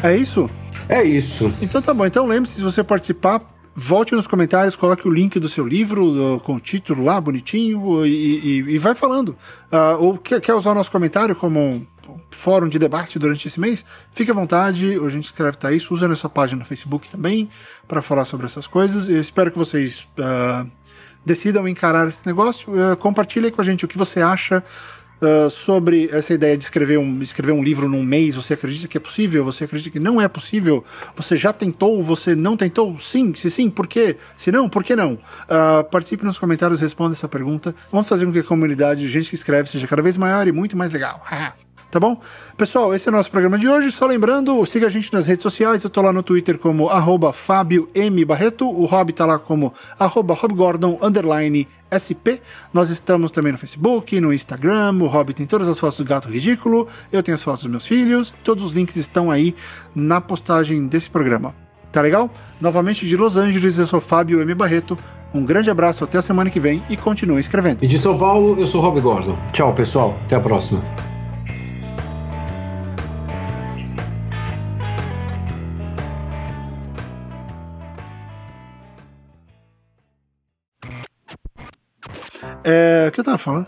Speaker 1: É isso?
Speaker 2: É isso.
Speaker 1: Então tá bom. Então lembre-se, se você participar, volte nos comentários, coloque o link do seu livro com o título lá, bonitinho, e, e, e vai falando. Uh, ou quer, quer usar o nosso comentário como fórum de debate durante esse mês, fique à vontade, a gente escreve tá isso, usa nossa página no Facebook também para falar sobre essas coisas. Eu espero que vocês uh, decidam encarar esse negócio. Uh, compartilhe com a gente o que você acha uh, sobre essa ideia de escrever um, escrever um livro num mês. Você acredita que é possível? Você acredita que não é possível? Você já tentou? Você não tentou? Sim, se sim, por quê? Se não, por que não? Uh, participe nos comentários, responda essa pergunta. Vamos fazer com que a comunidade de gente que escreve seja cada vez maior e muito mais legal. tá bom? Pessoal, esse é o nosso programa de hoje. Só lembrando, siga a gente nas redes sociais. Eu tô lá no Twitter como arroba Fábio M. Barreto. O Rob tá lá como arroba underline SP. Nós estamos também no Facebook, no Instagram. O Rob tem todas as fotos do gato ridículo. Eu tenho as fotos dos meus filhos. Todos os links estão aí na postagem desse programa. Tá legal? Novamente de Los Angeles, eu sou Fábio M. Barreto. Um grande abraço, até a semana que vem e continue escrevendo.
Speaker 2: E de São Paulo, eu sou Rob Gordon. Tchau, pessoal. Até a próxima.
Speaker 1: É, o que eu tava falando?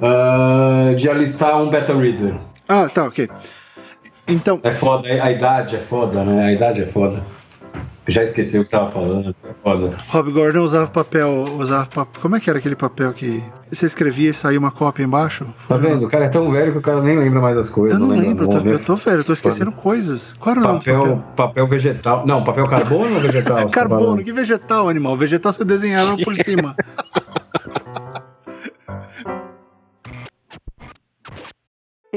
Speaker 2: Uh, de alistar um beta reader.
Speaker 1: Ah, tá, ok. Então.
Speaker 2: É foda, a idade é foda, né? A idade é foda. Já esqueci o que tava falando, é foda.
Speaker 1: Rob Gordon usava papel, usava papel. Como é que era aquele papel que você escrevia e saía uma cópia embaixo?
Speaker 2: Tá vendo? O cara é tão velho que o cara nem lembra mais as coisas.
Speaker 1: Eu não,
Speaker 2: não
Speaker 1: lembro, eu tô, eu tô velho, eu tô esquecendo foda. coisas. Qual era o nome
Speaker 2: papel, papel? papel vegetal. Não, papel carbono ou vegetal?
Speaker 1: carbono, que vegetal, animal? Vegetal você desenhava por cima.